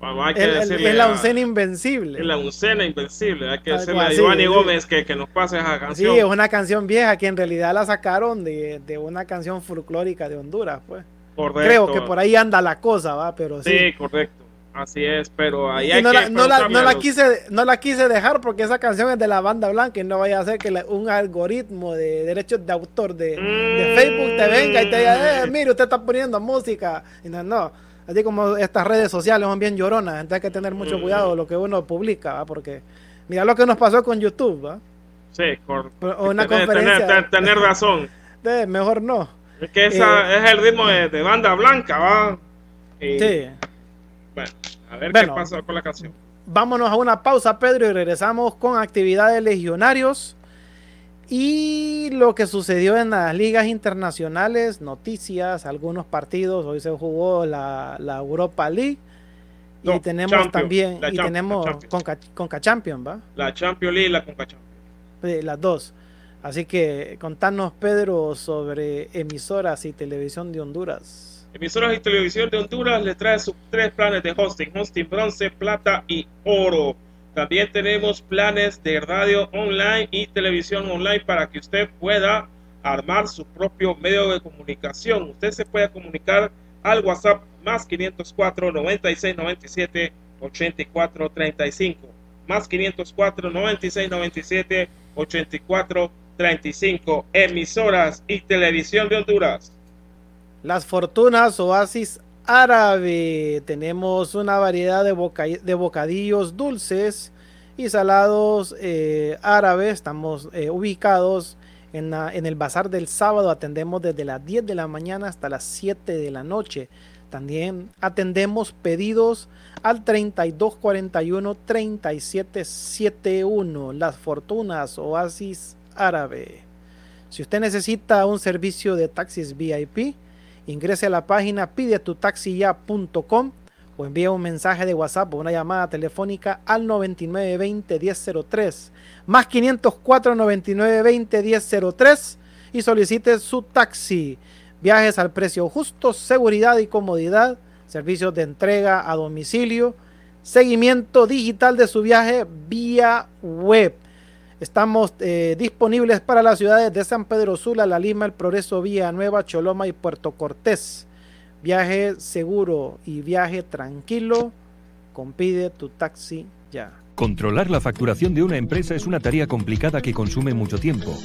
Vamos, hay que Es- es- decirle es la oncena invencible. es la oncena invencible. Hay que Algo decirle a Giovanni sí. Gómez que, que nos pase esa Sí, canción. es una canción vieja que en realidad la sacaron de, de una canción folclórica de Honduras, pues. Correcto. Creo que por ahí anda la cosa, va, pero sí. Sí, correcto. Así es, pero ahí hay no, que la, no, la, no quise, no la quise dejar porque esa canción es de la banda blanca y no vaya a ser que la- un algoritmo de derechos de autor de, de Mm. Facebook te venga y te diga, eh, mire, usted está poniendo música. Y no, no, así como estas redes sociales son bien lloronas, entonces hay que tener mucho Mm. cuidado lo que uno publica, ¿va? porque mira lo que nos pasó con YouTube, ¿va? Sí, O una tener, conferencia. tener- tener razón. Eh, mejor no. Es que esa es el ritmo de, de banda blanca, ¿va? Y, Sí. Bueno, a ver Bueno. qué pasa con la canción. Vámonos a una pausa, Pedro, y regresamos con actividades legionarios y lo que sucedió en las ligas internacionales, noticias, algunos partidos. Hoy se jugó la, la Europa League y No, tenemos Champions, también y Champions, tenemos. Conca, Conca Champions, ¿va? La Champions League y la Conca Champions. Sí, las dos. Así que contanos, Pedro, sobre emisoras y televisión de Honduras. Emisoras y televisión de Honduras le trae sus tres planes de hosting, hosting bronce, plata y oro. También tenemos planes de radio online y televisión online para que usted pueda armar su propio medio de comunicación. Usted se puede comunicar al WhatsApp más 504 96 97 84 35. Más 504 96 97 84 35. Emisoras y televisión de Honduras. Las Fortunas Oasis Árabe. Tenemos una variedad de, boca- de bocadillos dulces y salados eh, árabes. Estamos eh, ubicados en, el bazar del sábado. Atendemos desde las 10 de la mañana hasta las 7 de la noche. También atendemos pedidos al 3241 3771. Las Fortunas Oasis Árabe. Si usted necesita un servicio de taxis VIP, ingrese a la página pidetutaxiya.com o envíe un mensaje de WhatsApp o una llamada telefónica al 9920 1003 más 504 9920 1003 y solicite su taxi. Viajes al precio justo, seguridad y comodidad, servicios de entrega a domicilio, seguimiento digital de su viaje vía web. Estamos eh, disponibles para las ciudades de San Pedro Sula, La Lima, El Progreso, Nueva, Choloma y Puerto Cortés. Viaje seguro y viaje tranquilo. Compide tu taxi ya. Controlar la facturación de una empresa es una tarea complicada que consume mucho tiempo.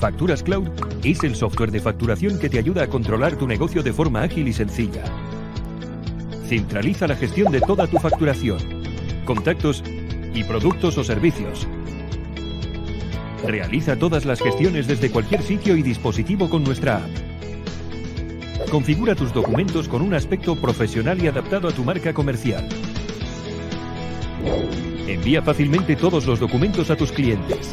Facturas Cloud es el software de facturación que te ayuda a controlar tu negocio de forma ágil y sencilla. Centraliza la gestión de toda tu facturación, contactos y productos o servicios. Realiza todas las gestiones desde cualquier sitio y dispositivo con nuestra app. Configura tus documentos con un aspecto profesional y adaptado a tu marca comercial. Envía fácilmente todos los documentos a tus clientes.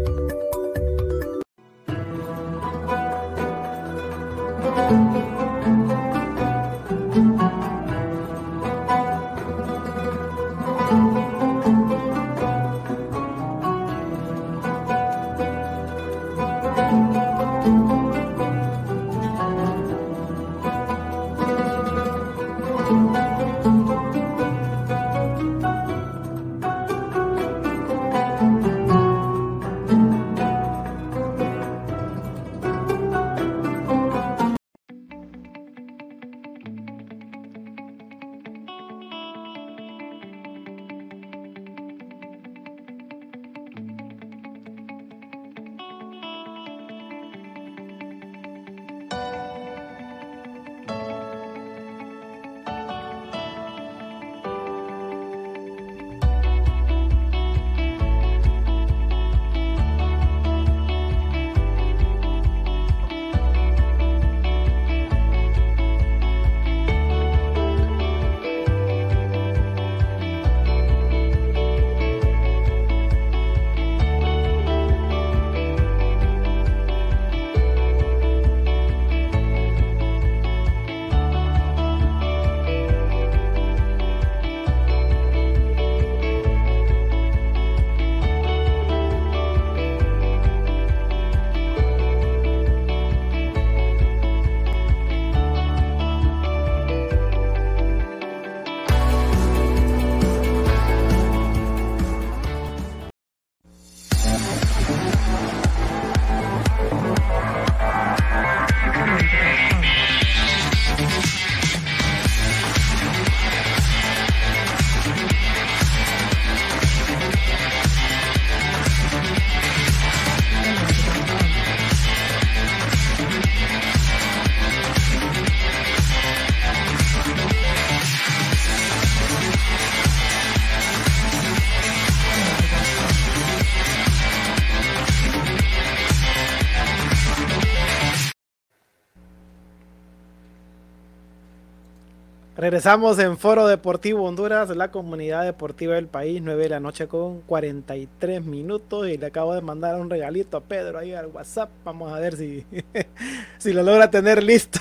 Regresamos en Foro Deportivo Honduras, la comunidad deportiva del país, 9 de la noche con 43 minutos. Y le acabo de mandar un regalito a Pedro ahí al WhatsApp. Vamos a ver si, si lo logra tener listo.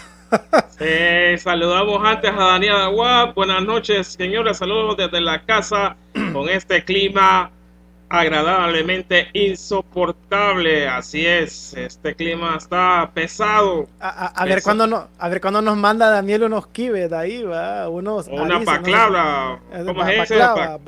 saludamos antes a Daniel Agua. Buenas noches, señores. Saludos desde la casa con este clima agradablemente insoportable. Así es, este clima está pesado. A, ver cuándo no, a ver cuándo nos manda Daniel unos kibes ahí, va, unos una baclava, ¿cómo es? Baclava,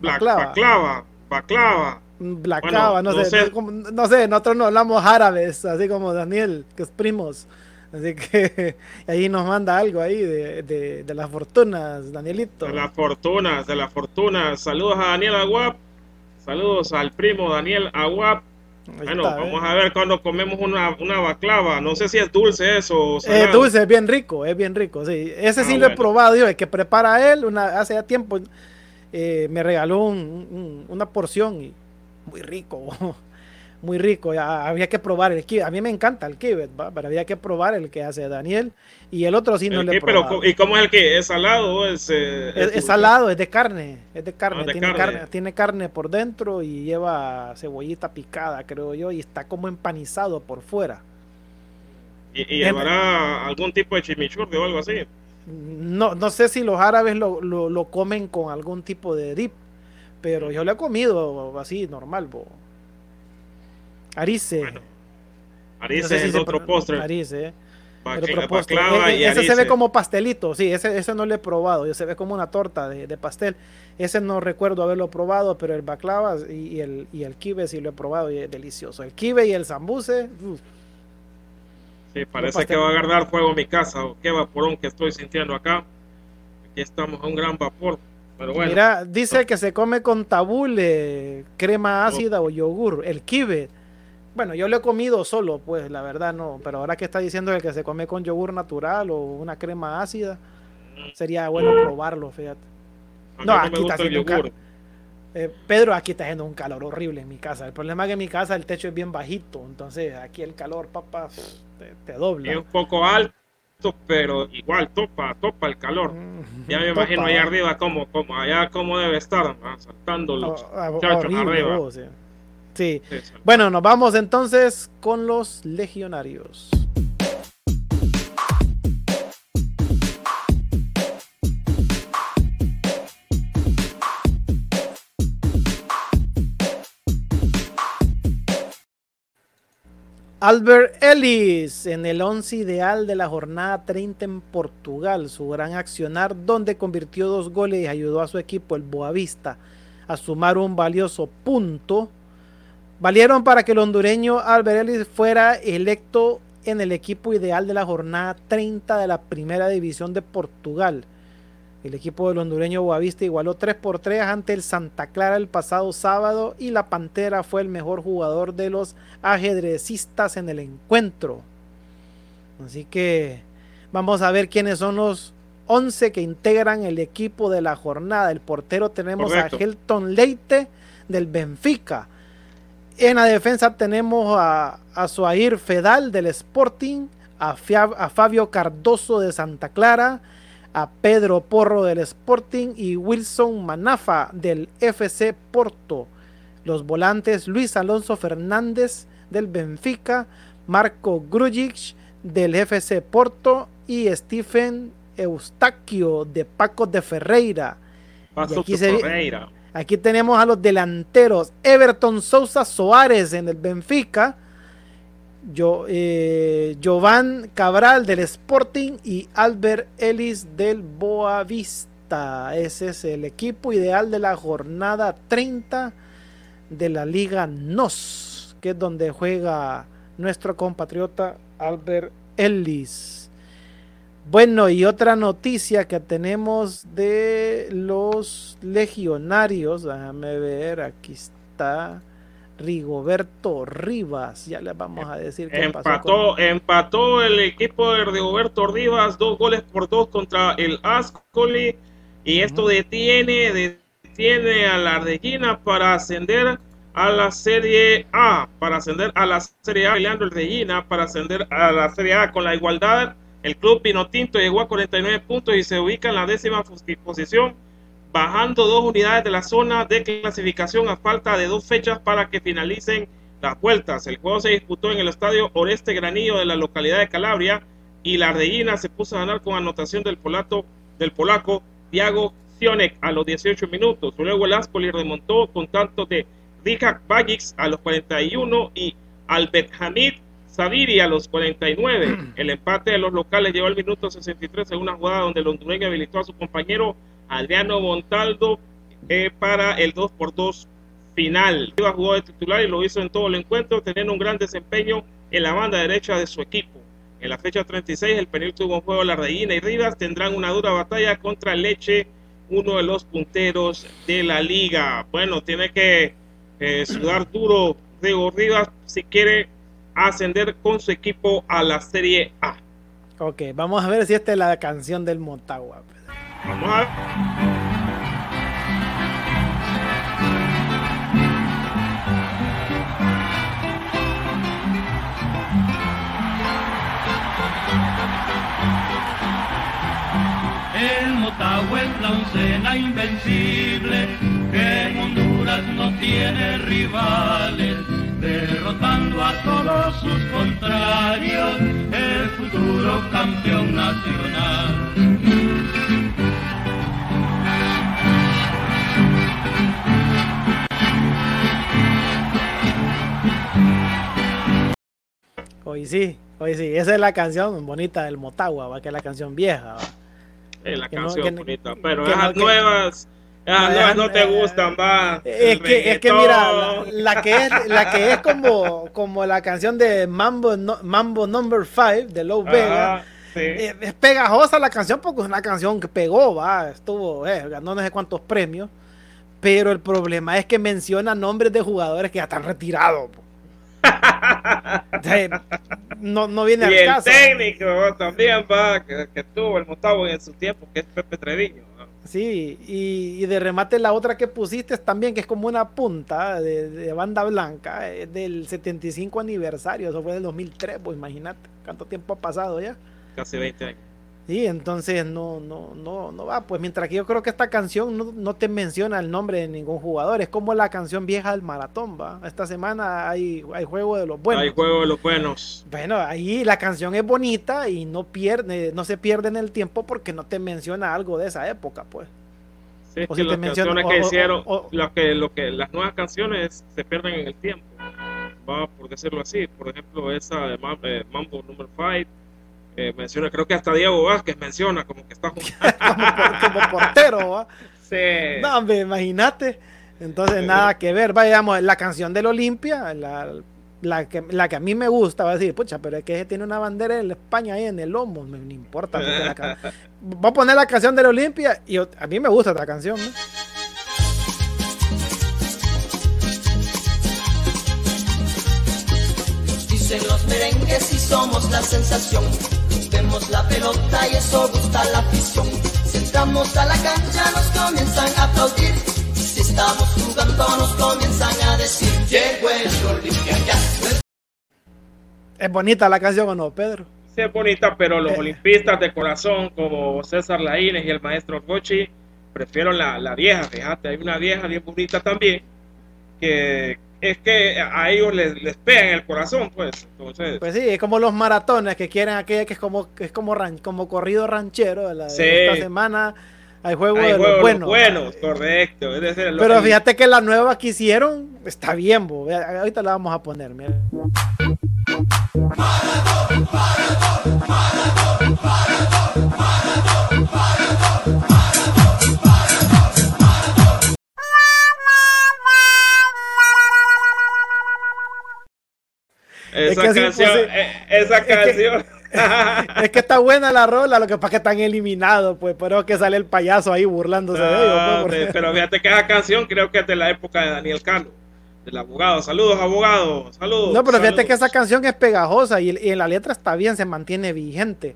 baclava, baclava. no, sé, no, sé, nosotros no hablamos árabes, así como Daniel, que es primos. Así que ahí nos manda algo ahí de, de, las fortunas, Danielito. De las fortunas, de las fortunas. Saludos a Daniel Aguap Saludos al primo Daniel Aguap. bueno, vamos ¿eh? a ver cuando comemos una, una baclava. No sé si es dulce eso. Es dulce, es bien rico, es bien rico. Sí. Ese sí ah, lo he probado. Digo, el que prepara él, una, hace ya tiempo eh, me regaló una porción y muy rico. muy rico. Había que probar el kibet. A mí me encanta el kibet, pero había que probar el que hace Daniel. Y el otro sí no le he probado. ¿Y cómo es el que es salado? O es, eh, es, salado, es de carne. Es de carne. Ah, tiene carne. Tiene carne por dentro y lleva cebollita picada, creo yo, y está como empanizado por fuera. ¿Y, llevará algún tipo de chimichurri o algo así? No, no sé si los árabes lo, lo, comen con algún tipo de dip, pero yo lo he comido así, normal. Bo. Arice. Arice es otro postre. Arice. otro E, e, ese se ve como pastelito, sí, ese, ese no lo he probado, se ve como una torta de, pastel. Ese no recuerdo haberlo probado, pero el baklava y, el, y el kibe sí lo he probado y es delicioso. El kibe y el zambuse. Sí, parece que va a agarrar fuego mi casa, o qué vaporón que estoy sintiendo acá. Aquí estamos a un gran vapor. Pero bueno. Mira, dice que se come con tabule, crema ácida o yogur. El kibe bueno, yo lo he comido solo, pues la verdad no, pero ahora que está diciendo el que se come con yogur natural o una crema ácida, sería bueno probarlo, fíjate. No, aquí está haciendo un eh, Pedro, aquí está haciendo un calor horrible en mi casa. El problema es que en mi casa el techo es bien bajito, entonces aquí el calor, papá, te, dobla. Es un poco alto, pero igual topa, topa el calor. Mm, ya me imagino allá arriba como, como allá como debe estar, saltando los oh, muchachos arriba. Oh, Sí. Bueno, nos vamos entonces con los legionarios. Albert Ellis en el 11 ideal de la jornada 30 en Portugal, su gran accionar donde convirtió dos goles y ayudó a su equipo, el Boavista, a sumar un valioso punto valieron para que el hondureño Albert Ellis fuera electo en el equipo ideal de la jornada 30 de la primera división de Portugal. El equipo del hondureño Boavista igualó 3 por 3 ante el Santa Clara el pasado sábado y la Pantera fue el mejor jugador de los ajedrecistas en el encuentro. Así que vamos a ver quiénes son los 11 que integran el equipo de la jornada. El portero tenemos a Helton Leite del Benfica. En la defensa tenemos a, a Fedal del Sporting, a, Fabio Cardoso de Santa Clara, a Pedro Porro del Sporting y Wilson Manafa del FC Porto. Los volantes Luis Alonso Fernández del Benfica, Marco Grujic del FC Porto y Stephen Eustaquio de Paco de Ferreira. Paco de Ferreira. Aquí tenemos a los delanteros Everton Sousa Soares en el Benfica, Yo, eh, Cabral del Sporting y Albert Ellis del Boavista. Ese es el equipo ideal de la jornada 30 de la Liga NOS, que es donde juega nuestro compatriota Albert Ellis. Bueno, y otra noticia que tenemos de los legionarios, déjame ver, aquí está Rigoberto Rivas, ya les vamos a decir qué empató, empató el equipo de Rigoberto Rivas, dos goles por dos contra el Ascoli, y esto detiene, detiene a la Regina para ascender a la Serie A, para ascender a la Serie A, peleando el Regina para ascender a la Serie A con la igualdad El club Pinotinto llegó a 49 puntos y se ubica en la décima posición, bajando dos unidades de la zona de clasificación a falta de dos fechas para que finalicen las vueltas. El juego se disputó en el estadio Oreste Granillo de la localidad de Calabria y la Ardellina se puso a ganar con anotación del, polato, del polaco Tiago Sionek a los 18 minutos. Luego el Ascoli remontó con tanto de Richard Bagic a los 41 y Albert Hamid Saviri a los 49. El empate de los locales llevó al minuto 63 en una jugada donde el hondureño habilitó a su compañero Adriano Montaldo eh, para el 2 por 2 final. Iba jugó de titular y lo hizo en todo el encuentro, teniendo un gran desempeño en la banda derecha de su equipo. En la fecha 36, el un juego La Reina y Rivas tendrán una dura batalla contra Leche, uno de los punteros de la liga. Bueno, tiene que eh, sudar duro Diego Rivas si quiere ascender con su equipo a la Serie A. Ok, vamos a ver si esta es la canción del Motagua. Vamos a ver. El Motagua es la oncena invencible, que en Honduras no tiene rivales, derrotando a todos sus contrarios, el futuro campeón nacional. Hoy sí, hoy sí, esa es la canción bonita del Motagua, va que es la canción vieja. ¿va? Es la Que no- canción que no- bonita, pero que no- esas que- nuevas, esas No, no te gustan, va. Es que, es que mira, la, que es, la que es como, como la canción de Mambo, no- Mambo Number 5 de Low Vega. Sí. Eh, es pegajosa la canción porque es una canción que pegó, va, estuvo, eh, ganó no sé cuántos premios. Pero el problema es que menciona nombres de jugadores que ya están retirados. no, no viene y al el caso. técnico también va, que, que tuvo el Motagua en su tiempo, que es Pepe Treviño. Sí, y, y de remate la otra que pusiste también, que es como una punta de, de banda blanca, es del 75 aniversario, eso fue del 2003, pues imagínate, cuánto tiempo ha pasado ya. Casi 20 años. Sí, entonces no, no, no, no va, pues mientras que yo creo que esta canción no, no te menciona el nombre de ningún jugador, es como la canción vieja del maratón, va. Esta semana hay, hay juego de los buenos. Hay juego de los buenos. Bueno, ahí la canción es bonita y no pierde, no se pierde en el tiempo porque no te menciona algo de esa época, pues. Sí, O si las canciones o- que o- hicieron, o- lo que, lo que, las nuevas canciones se pierden en el tiempo. Va por decirlo así. Por ejemplo, esa de eh, Mambo Number 5. Menciona, creo que hasta Diego Vázquez menciona como que está jugando. como, por- como portero, ¿va? Sí. No, hombre, imagínate. Entonces, nada que ver. Vayamos, la canción del Olimpia, la, la, que, la que a mí me gusta, va a decir, pucha, pero es que tiene una bandera de España ahí en el lomo, me, no importa. la can- Voy a poner la canción del Olimpia y yo- a mí me gusta esta canción, ¿no? Dicen los merengues y somos la sensación. Vemos la pelota y eso gusta la afición. Si entramos a la cancha nos comienzan a aplaudir. Si estamos jugando nos comienzan a decir, llegó el Olimpia ya. Es bonita la canción o no, Pedro. Sí, es bonita, pero los Eh. olimpistas de corazón como César Laínez y el maestro Gochi prefiero la, la vieja, fíjate, hay una vieja bien bonita también que es que a ellos les, les pega en el corazón, pues. Entonces, Pues sí, es como los maratones que quieren aquella que es como, que es como, ran- como corrido ranchero. de La de Sí. esta semana hay juego hay de juegos los buenos. buenos, correcto. Es decir, lo- Pero fíjate que la nueva que hicieron está bien, bo. Ahorita la vamos a poner, mira. Esa es que así, canción, pues, eh, esa que- canción. Es que está buena la rola, lo que pasa es que están eliminados, pues, pero que sale el payaso ahí burlándose de ellos. Pues, porque- pero fíjate que esa canción creo que es de la época de Daniel Cano, del abogado. Saludos, abogado. Saludos. No, pero fíjate que esa canción es pegajosa y, y en la letra está bien, se mantiene vigente.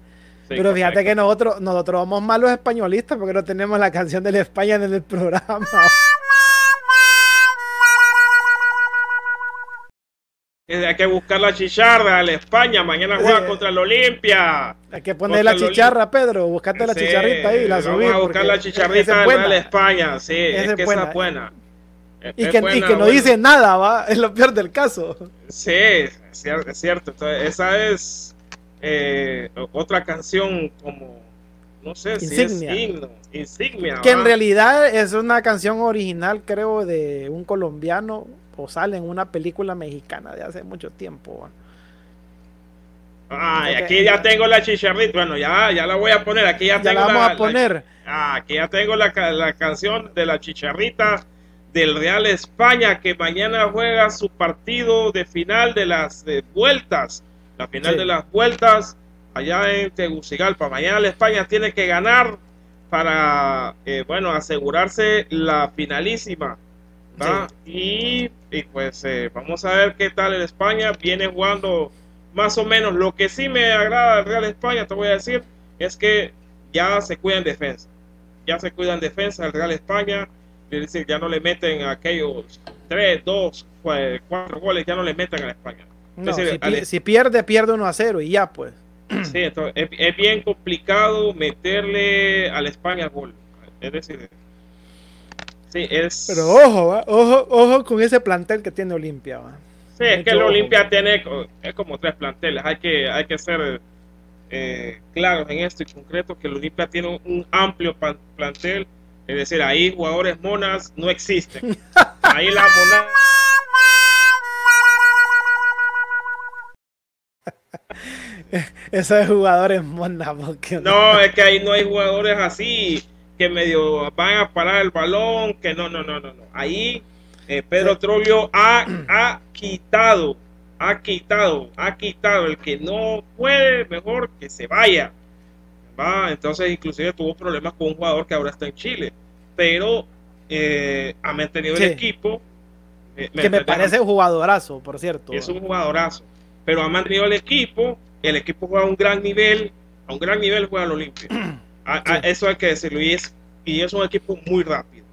Sí, pero fíjate correcto. que nosotros, nosotros somos malos españolistas porque no tenemos la canción de la España en el programa. Hay que buscar la chicharra, la España. Mañana juega contra el Olimpia. Hay que poner la chicharra, Pedro. Buscate la Sí, chicharrita ahí y la vamos subí. a buscar la chicharrita es buena. Real España. Sí, es es que esa buena. es buena. Y que, y buena, que no dice nada, va. Es lo peor del caso. Sí, es cier- es cierto. Entonces, esa es eh, otra canción como, no sé Insignia. si es himno, insignia. Que en realidad es una canción original, creo, de un colombiano o sale en una película mexicana de hace mucho tiempo. Ok. aquí ya tengo la chicharrita. Bueno, ya, ya la voy a poner. Aquí ya, Ya tengo la vamos la- a poner. Ah, aquí ya tengo la, la canción de la chicharrita del Real España que mañana juega su partido de final de las eh, vueltas. La final Sí. de las vueltas allá en Tegucigalpa. Mañana la España tiene que ganar para, eh, bueno, asegurarse la finalísima. ¿Va? Y, y pues eh, vamos a ver qué tal el España. Viene jugando más o menos. Lo que sí me agrada del Real España, te voy a decir, es que ya se cuida en defensa. Ya se cuida en defensa el Real España. Es decir, ya no le meten aquellos 3, 2, 4 goles, ya no le meten a la España. No, decir, si, pierde, pierde 1 a 0 y ya, pues. Sí, entonces es, es bien complicado meterle a la España gol. Es decir, sí, es. Pero ojo, va, ojo, ojo con ese plantel que tiene Olimpia. va. Sí, es que el. Olimpia tiene es como tres planteles. Hay que, hay que ser eh, claros en esto y concreto que el Olimpia tiene un, un amplio pan- plantel. Es decir, ahí jugadores monas no existen. Ahí la mona. Esos jugadores mona, porque No, es que ahí no hay jugadores así que medio van a parar el balón. Que no, no, no, no. no. Ahí eh, Pedro. Troglio ha, ha quitado, ha quitado, ha quitado. El que no puede, mejor que se vaya. ¿va? Entonces, inclusive tuvo problemas con un jugador que ahora está en Chile. Pero eh, ha mantenido Sí. el equipo. eh, que me parece un jugadorazo, por cierto. es un jugadorazo. Pero ha mantenido el equipo. El equipo juega a un gran nivel. A un gran nivel juega el Olimpia. A- a- eso hay que decirlo. Y es, y es un equipo muy rápido.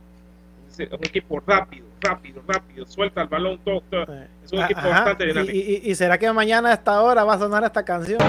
Es un equipo rápido, rápido, rápido. Suelta el balón, todo. todo. Es un a- equipo ajá, bastante y- dinámico. Y, y- y será que mañana a esta hora va a sonar esta canción?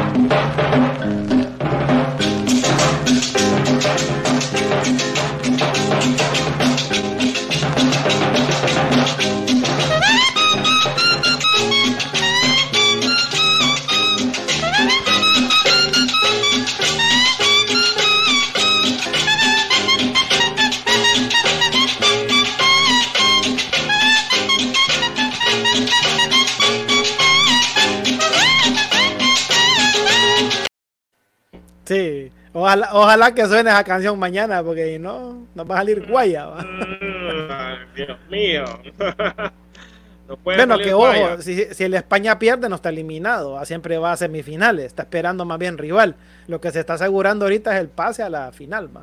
Sí. Ojalá, ojalá que suene esa canción mañana, porque si no, nos va a salir guaya. va. Mm, Dios mío. no puede Bueno, que guaya. ojo, si, si el España pierde, no está eliminado. va, Siempre va a semifinales. Está esperando más bien rival. Lo que se está asegurando ahorita es el pase a la final. va.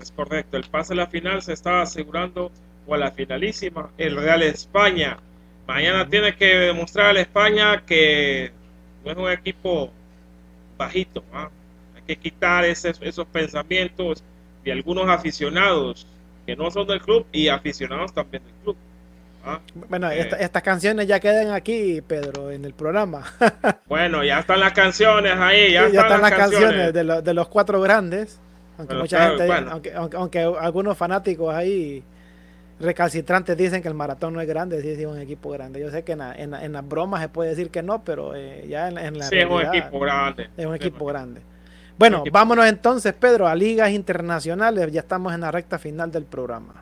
Es correcto. El pase a la final se está asegurando o a la finalísima el Real España. Mañana tiene que demostrar al España que no es un equipo bajito. ¿ah? Que quitar ese- esos pensamientos de algunos aficionados que no son del club y aficionados también del club. ¿ah? Bueno, Eh. esta- estas canciones ya quedan aquí, Pedro, en el programa. Bueno, ya están las canciones ahí, ya, ya, están, las canciones. de, lo- de los cuatro grandes. Aunque Pero mucha claro, gente, bueno. aunque, aunque, aunque algunos fanáticos ahí recalcitrantes dicen que el maratón no es grande, sí, es un equipo grande. Yo sé que en, la- en, la- en las bromas se puede decir que no, pero eh, ya en, la- en la Sí, es un realidad equipo grande. es un Sí, equipo grande. Bueno, vámonos entonces, Pedro, a ligas internacionales. Ya estamos en la recta final del programa.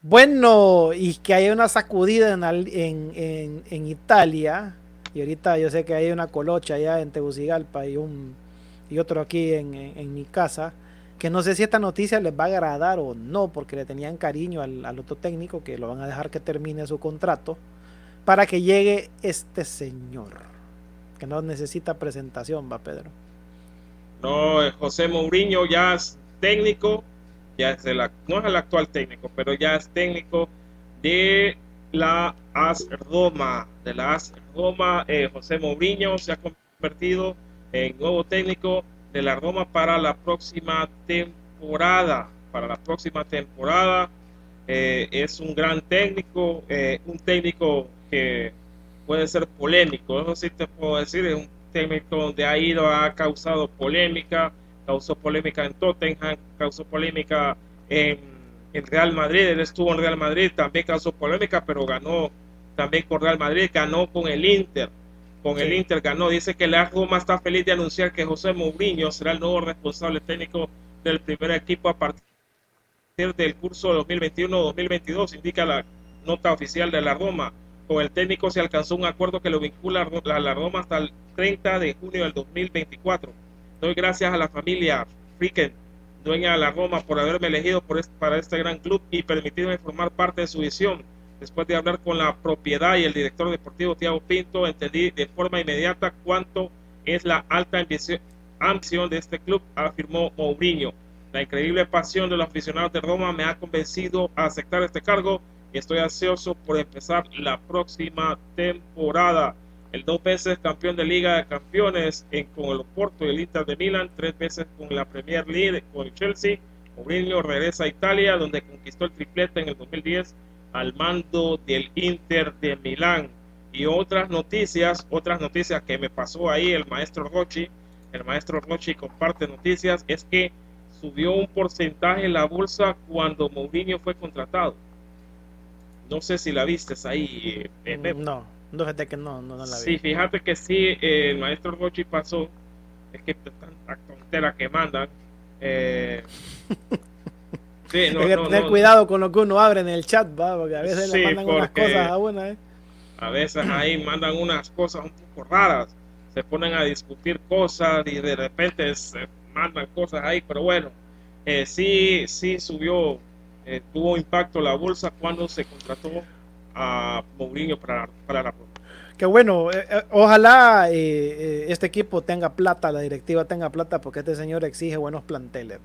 Bueno, y que hay una sacudida en, al- en, en- en Italia. Y ahorita yo sé que hay una colocha allá en Tegucigalpa y, un, y otro aquí en mi casa. Que no sé si esta noticia les va a agradar o no, porque le tenían cariño al, al otro técnico, que lo van a dejar que termine su contrato, para que llegue este señor, que no necesita presentación, va Pedro. No, eh, José Mourinho ya es técnico, ya es el, no es el actual técnico, pero ya es técnico de la AS Roma, de la AS Roma. eh, José Mourinho se ha convertido en nuevo técnico de la Roma para la próxima temporada. Para la próxima temporada eh, es un gran técnico, eh, un técnico que puede ser polémico. Eso sí te puedo decir, es un técnico donde ha ido, ha causado polémica, causó polémica en Tottenham, causó polémica en, en Real Madrid. Él estuvo en Real Madrid, también causó polémica, pero ganó también con Real Madrid, ganó con el Inter. Con el Inter ganó. Dice que la Roma está feliz de anunciar que José Mourinho será el nuevo responsable técnico del primer equipo a partir del curso 2021-2022, indica la nota oficial de la Roma. Con el técnico se alcanzó un acuerdo que lo vincula a la Roma hasta el 30 de junio del 2024. Doy gracias a la familia Fricken, dueña de la Roma, por haberme elegido por para este gran club y permitirme formar parte de su visión Después de hablar con la propiedad y el director deportivo Tiago Pinto, entendí de forma inmediata cuánto es la alta ambición de este club, afirmó Mourinho. La increíble pasión de los aficionados de Roma me ha convencido a aceptar este cargo y estoy ansioso por empezar la próxima temporada. El dos veces campeón de Liga de Campeones en, con el Oporto y el Inter de Milán, tres veces con la Premier League con el Chelsea. Mourinho regresa a Italia, donde conquistó el triplete en el 2010 al mando del Inter de Milán. Y otras noticias, otras noticias que me pasó ahí el maestro Rochi, el maestro Rochi comparte noticias, es que subió un porcentaje en la bolsa cuando Mourinho fue contratado. No sé si la viste ahí. Eh, no, no, fíjate que no, no, la vi. Sí, fíjate que sí, el maestro Rochi pasó, es que tanta tontera que mandan. Eh, Hay que tener cuidado con lo que uno abre en el chat, ¿va? porque a veces le mandan unas cosas a una. ¿eh? A veces ahí mandan unas cosas un poco raras, se ponen a discutir cosas y de repente se mandan cosas ahí, pero bueno, eh, sí, sí subió, eh, tuvo impacto la bolsa cuando se contrató a Mourinho para, para la que bueno, eh, ojalá este equipo tenga plata, la directiva tenga plata, porque este señor exige buenos planteles.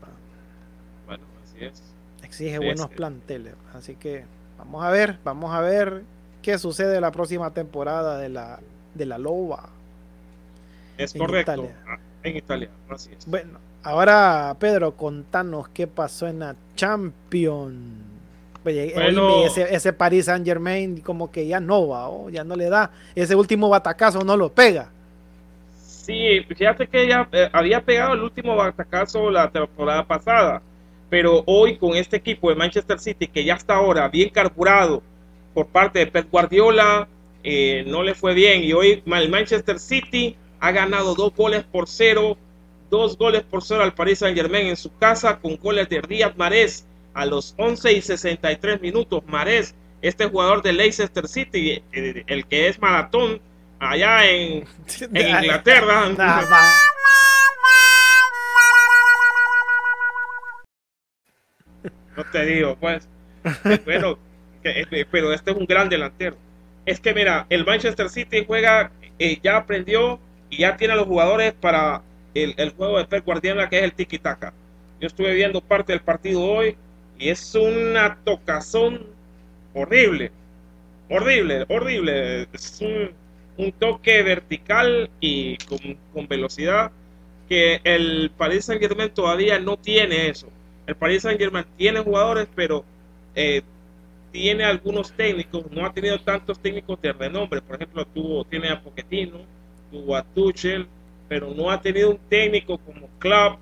Bueno, así es exige buenos planteles. Así que vamos a ver, vamos a ver qué sucede la próxima temporada de la, de la Loba. Es correcto. Ah, en Italia, así es. Bueno, ahora Pedro, contanos qué pasó en la Champions. ese, ese, Paris Saint Germain como que ya no va, oh, ya no le da. Ese último batacazo no lo pega. Sí, fíjate que ya eh, había pegado el último batacazo la temporada pasada pero hoy con este equipo de Manchester City, que ya está ahora bien carburado por parte de Pep Guardiola, eh, no le fue bien. Y hoy el Manchester City ha ganado dos goles por cero, dos goles por cero al Paris Saint Germain en su casa, con goles de Riyad Mahrez a los 11 y 63 minutos. Mahrez, este jugador de Leicester City, el, el que es maratón allá en, en Inglaterra. No te digo, pues. bueno, este, pero este es un gran delantero. Es que mira, el Manchester City juega, eh, ya aprendió y ya tiene a los jugadores para el, juego de Pep Guardiola que es el tiki taka. Yo estuve viendo parte del partido hoy y es una tocazón horrible, horrible, horrible. Es un, toque vertical y con, con velocidad que el Paris Saint Germain todavía no tiene eso. El Paris Saint Germain tiene jugadores, pero eh, tiene algunos técnicos, no ha tenido tantos técnicos de renombre. Por ejemplo, tuvo, tiene a Pochettino, tuvo a Tuchel, pero no ha tenido un técnico como Klopp,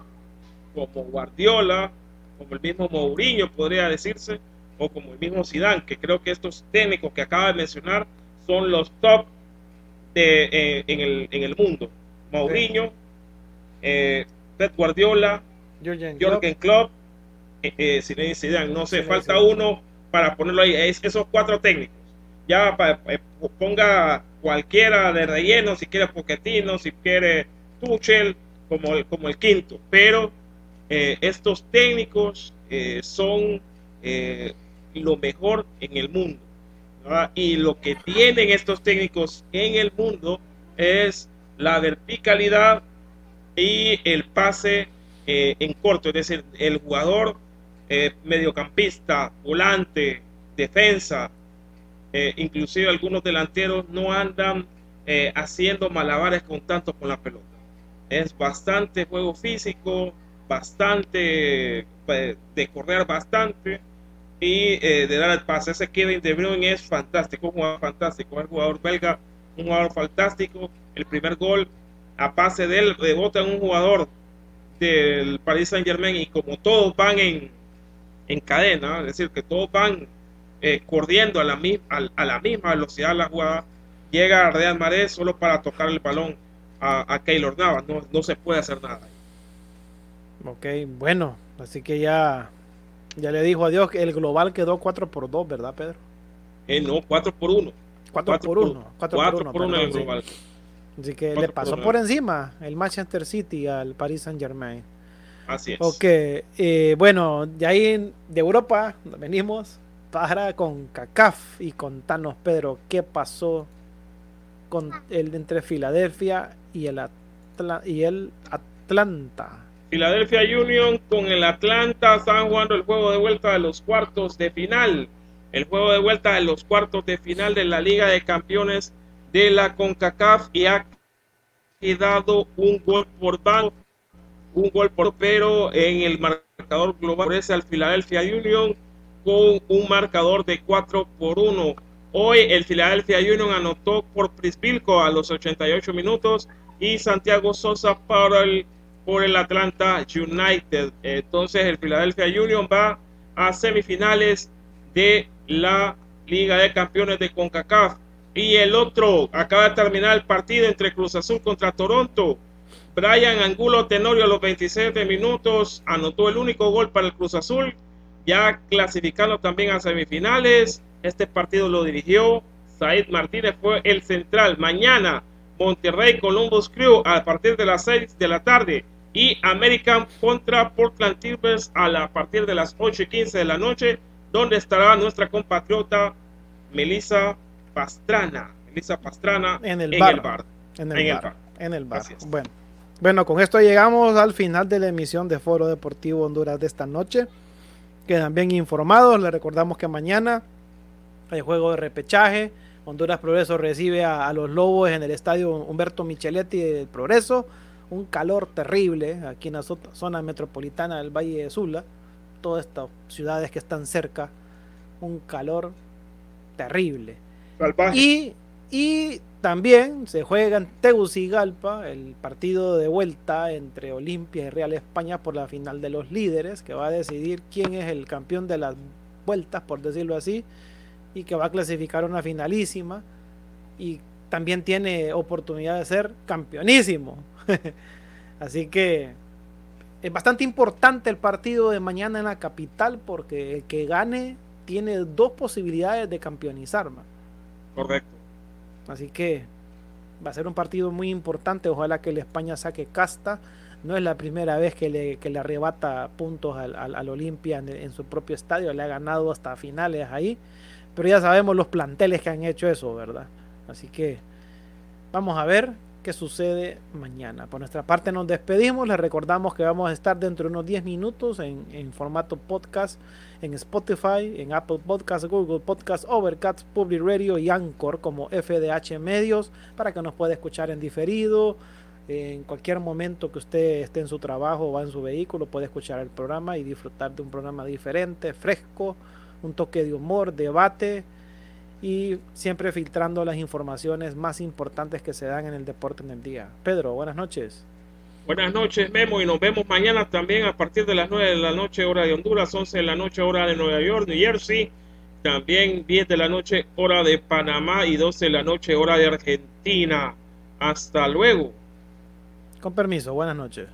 como Guardiola, como el mismo Mourinho, podría decirse, o como el mismo Zidane, que creo que estos técnicos que acaba de mencionar son los top de, eh, en, el, en, el, mundo. Mourinho, eh, Pep Guardiola, Jürgen Klopp eh, eh No sé, falta uno para ponerlo ahí. Es esos cuatro técnicos. Ya eh, ponga cualquiera de relleno, si quiere Poquetino, si quiere Tuchel, como el, como el quinto. Pero eh, estos técnicos son lo mejor en el mundo. Y lo que tienen estos técnicos en el mundo es la verticalidad y el pase en corto, es decir, el jugador eh, mediocampista, volante, defensa, eh, inclusive algunos delanteros no andan eh, haciendo malabares con tanto con la pelota. Es bastante juego físico, bastante pues, de correr bastante y eh, de dar el pase. Ese Kevin De Bruyne es fantástico, un jugador fantástico, es jugador belga, un jugador fantástico. El primer gol a pase de él rebota en un jugador del Paris Saint Germain y como todos van en, en cadena, es decir, que todos van eh, corriendo a la, a, la misma velocidad la jugada, llega a Real Madrid solo para tocar el balón a, a Keylor Navas, no, no se puede hacer nada. Ok, bueno, así que ya, ya le dijo a Dios que el global quedó 4 por 2, ¿verdad, Pedro? Eh, no, 4 por 1. 4, por 1. 4 por 1 el global. Así que le pasó por, encima el Manchester City al Paris Saint Germain. Así es. Ok, eh, bueno, de ahí de Europa venimos para con CACAF y contanos, Pedro, qué pasó con el entre Filadelfia y el, y el Atlanta. Philadelphia Union con el Atlanta están jugando el juego de vuelta de los cuartos de final. El juego de vuelta de los cuartos de final de la Liga de Campeones de la CONCACAF y ha quedado un gol por banco, un gol por pero en el marcador global ese al Philadelphia Union con un marcador de 4 por 1. Hoy el Philadelphia Union anotó por Prisbilco a los 88 minutos y Santiago Sosa para el, por el Atlanta United. Entonces el Philadelphia Union va a semifinales de la Liga de Campeones de CONCACAF. Y el otro, acaba de terminar el partido entre Cruz Azul contra Toronto. Brian Angulo Tenorio a los 27 minutos anotó el único gol para el Cruz Azul, ya clasificando también a semifinales. Este partido lo dirigió Said Martínez, fue el central. Mañana, Monterrey Columbus Crew a partir de las 6 de la tarde y American contra Portland Timbers a, la, a partir de las 8 y 15 de la noche, donde estará nuestra compatriota Melissa Pastrana. Elisa Pastrana en el bar. En el, bar, En el bar. Bueno. Bueno, con esto llegamos al final de la emisión de Foro Deportivo Honduras de esta noche. Quedan bien informados. Les recordamos que mañana hay juego de repechaje. Honduras Progreso recibe a, los Lobos en el estadio Humberto Micheletti del Progreso. Un calor terrible aquí en la zona metropolitana del Valle de Sula. Todas estas ciudades que están cerca. Un calor terrible. Y, y también se juega en Tegucigalpa el partido de vuelta entre Olimpia y Real España por la final de los líderes, que va a decidir quién es el campeón de las vueltas, por decirlo así, y que va a clasificar una finalísima. Y también tiene oportunidad de ser campeonísimo. así que es bastante importante el partido de mañana en la capital porque el que gane tiene dos posibilidades de campeonizar. Correcto. Así que va a ser un partido muy importante. Ojalá que el España saque casta. No es la primera vez que le, arrebata puntos al, al, Olimpia en, su propio estadio. Le ha ganado hasta finales ahí. Pero ya sabemos los planteles que han hecho eso, ¿verdad? Así que vamos a ver qué sucede mañana. Por nuestra parte nos despedimos. Les recordamos que vamos a estar dentro de unos 10 minutos en, en formato podcast en Spotify, en Apple Podcasts, Google Podcasts, Overcast, Public Radio y Anchor como FDH Medios para que nos pueda escuchar en diferido. En cualquier momento que usted esté en su trabajo o va en su vehículo, puede escuchar el programa y disfrutar de un programa diferente, fresco, un toque de humor, debate y siempre filtrando las informaciones más importantes que se dan en el deporte en el día. Pedro, buenas noches. Buenas noches, Memo, y nos vemos mañana también a partir de las 9 de la noche, hora de Honduras, 11 de la noche, hora de Nueva York, New Jersey, también 10 de la noche, hora de Panamá, y 12 de la noche, hora de Argentina. Hasta luego. Con permiso, buenas noches.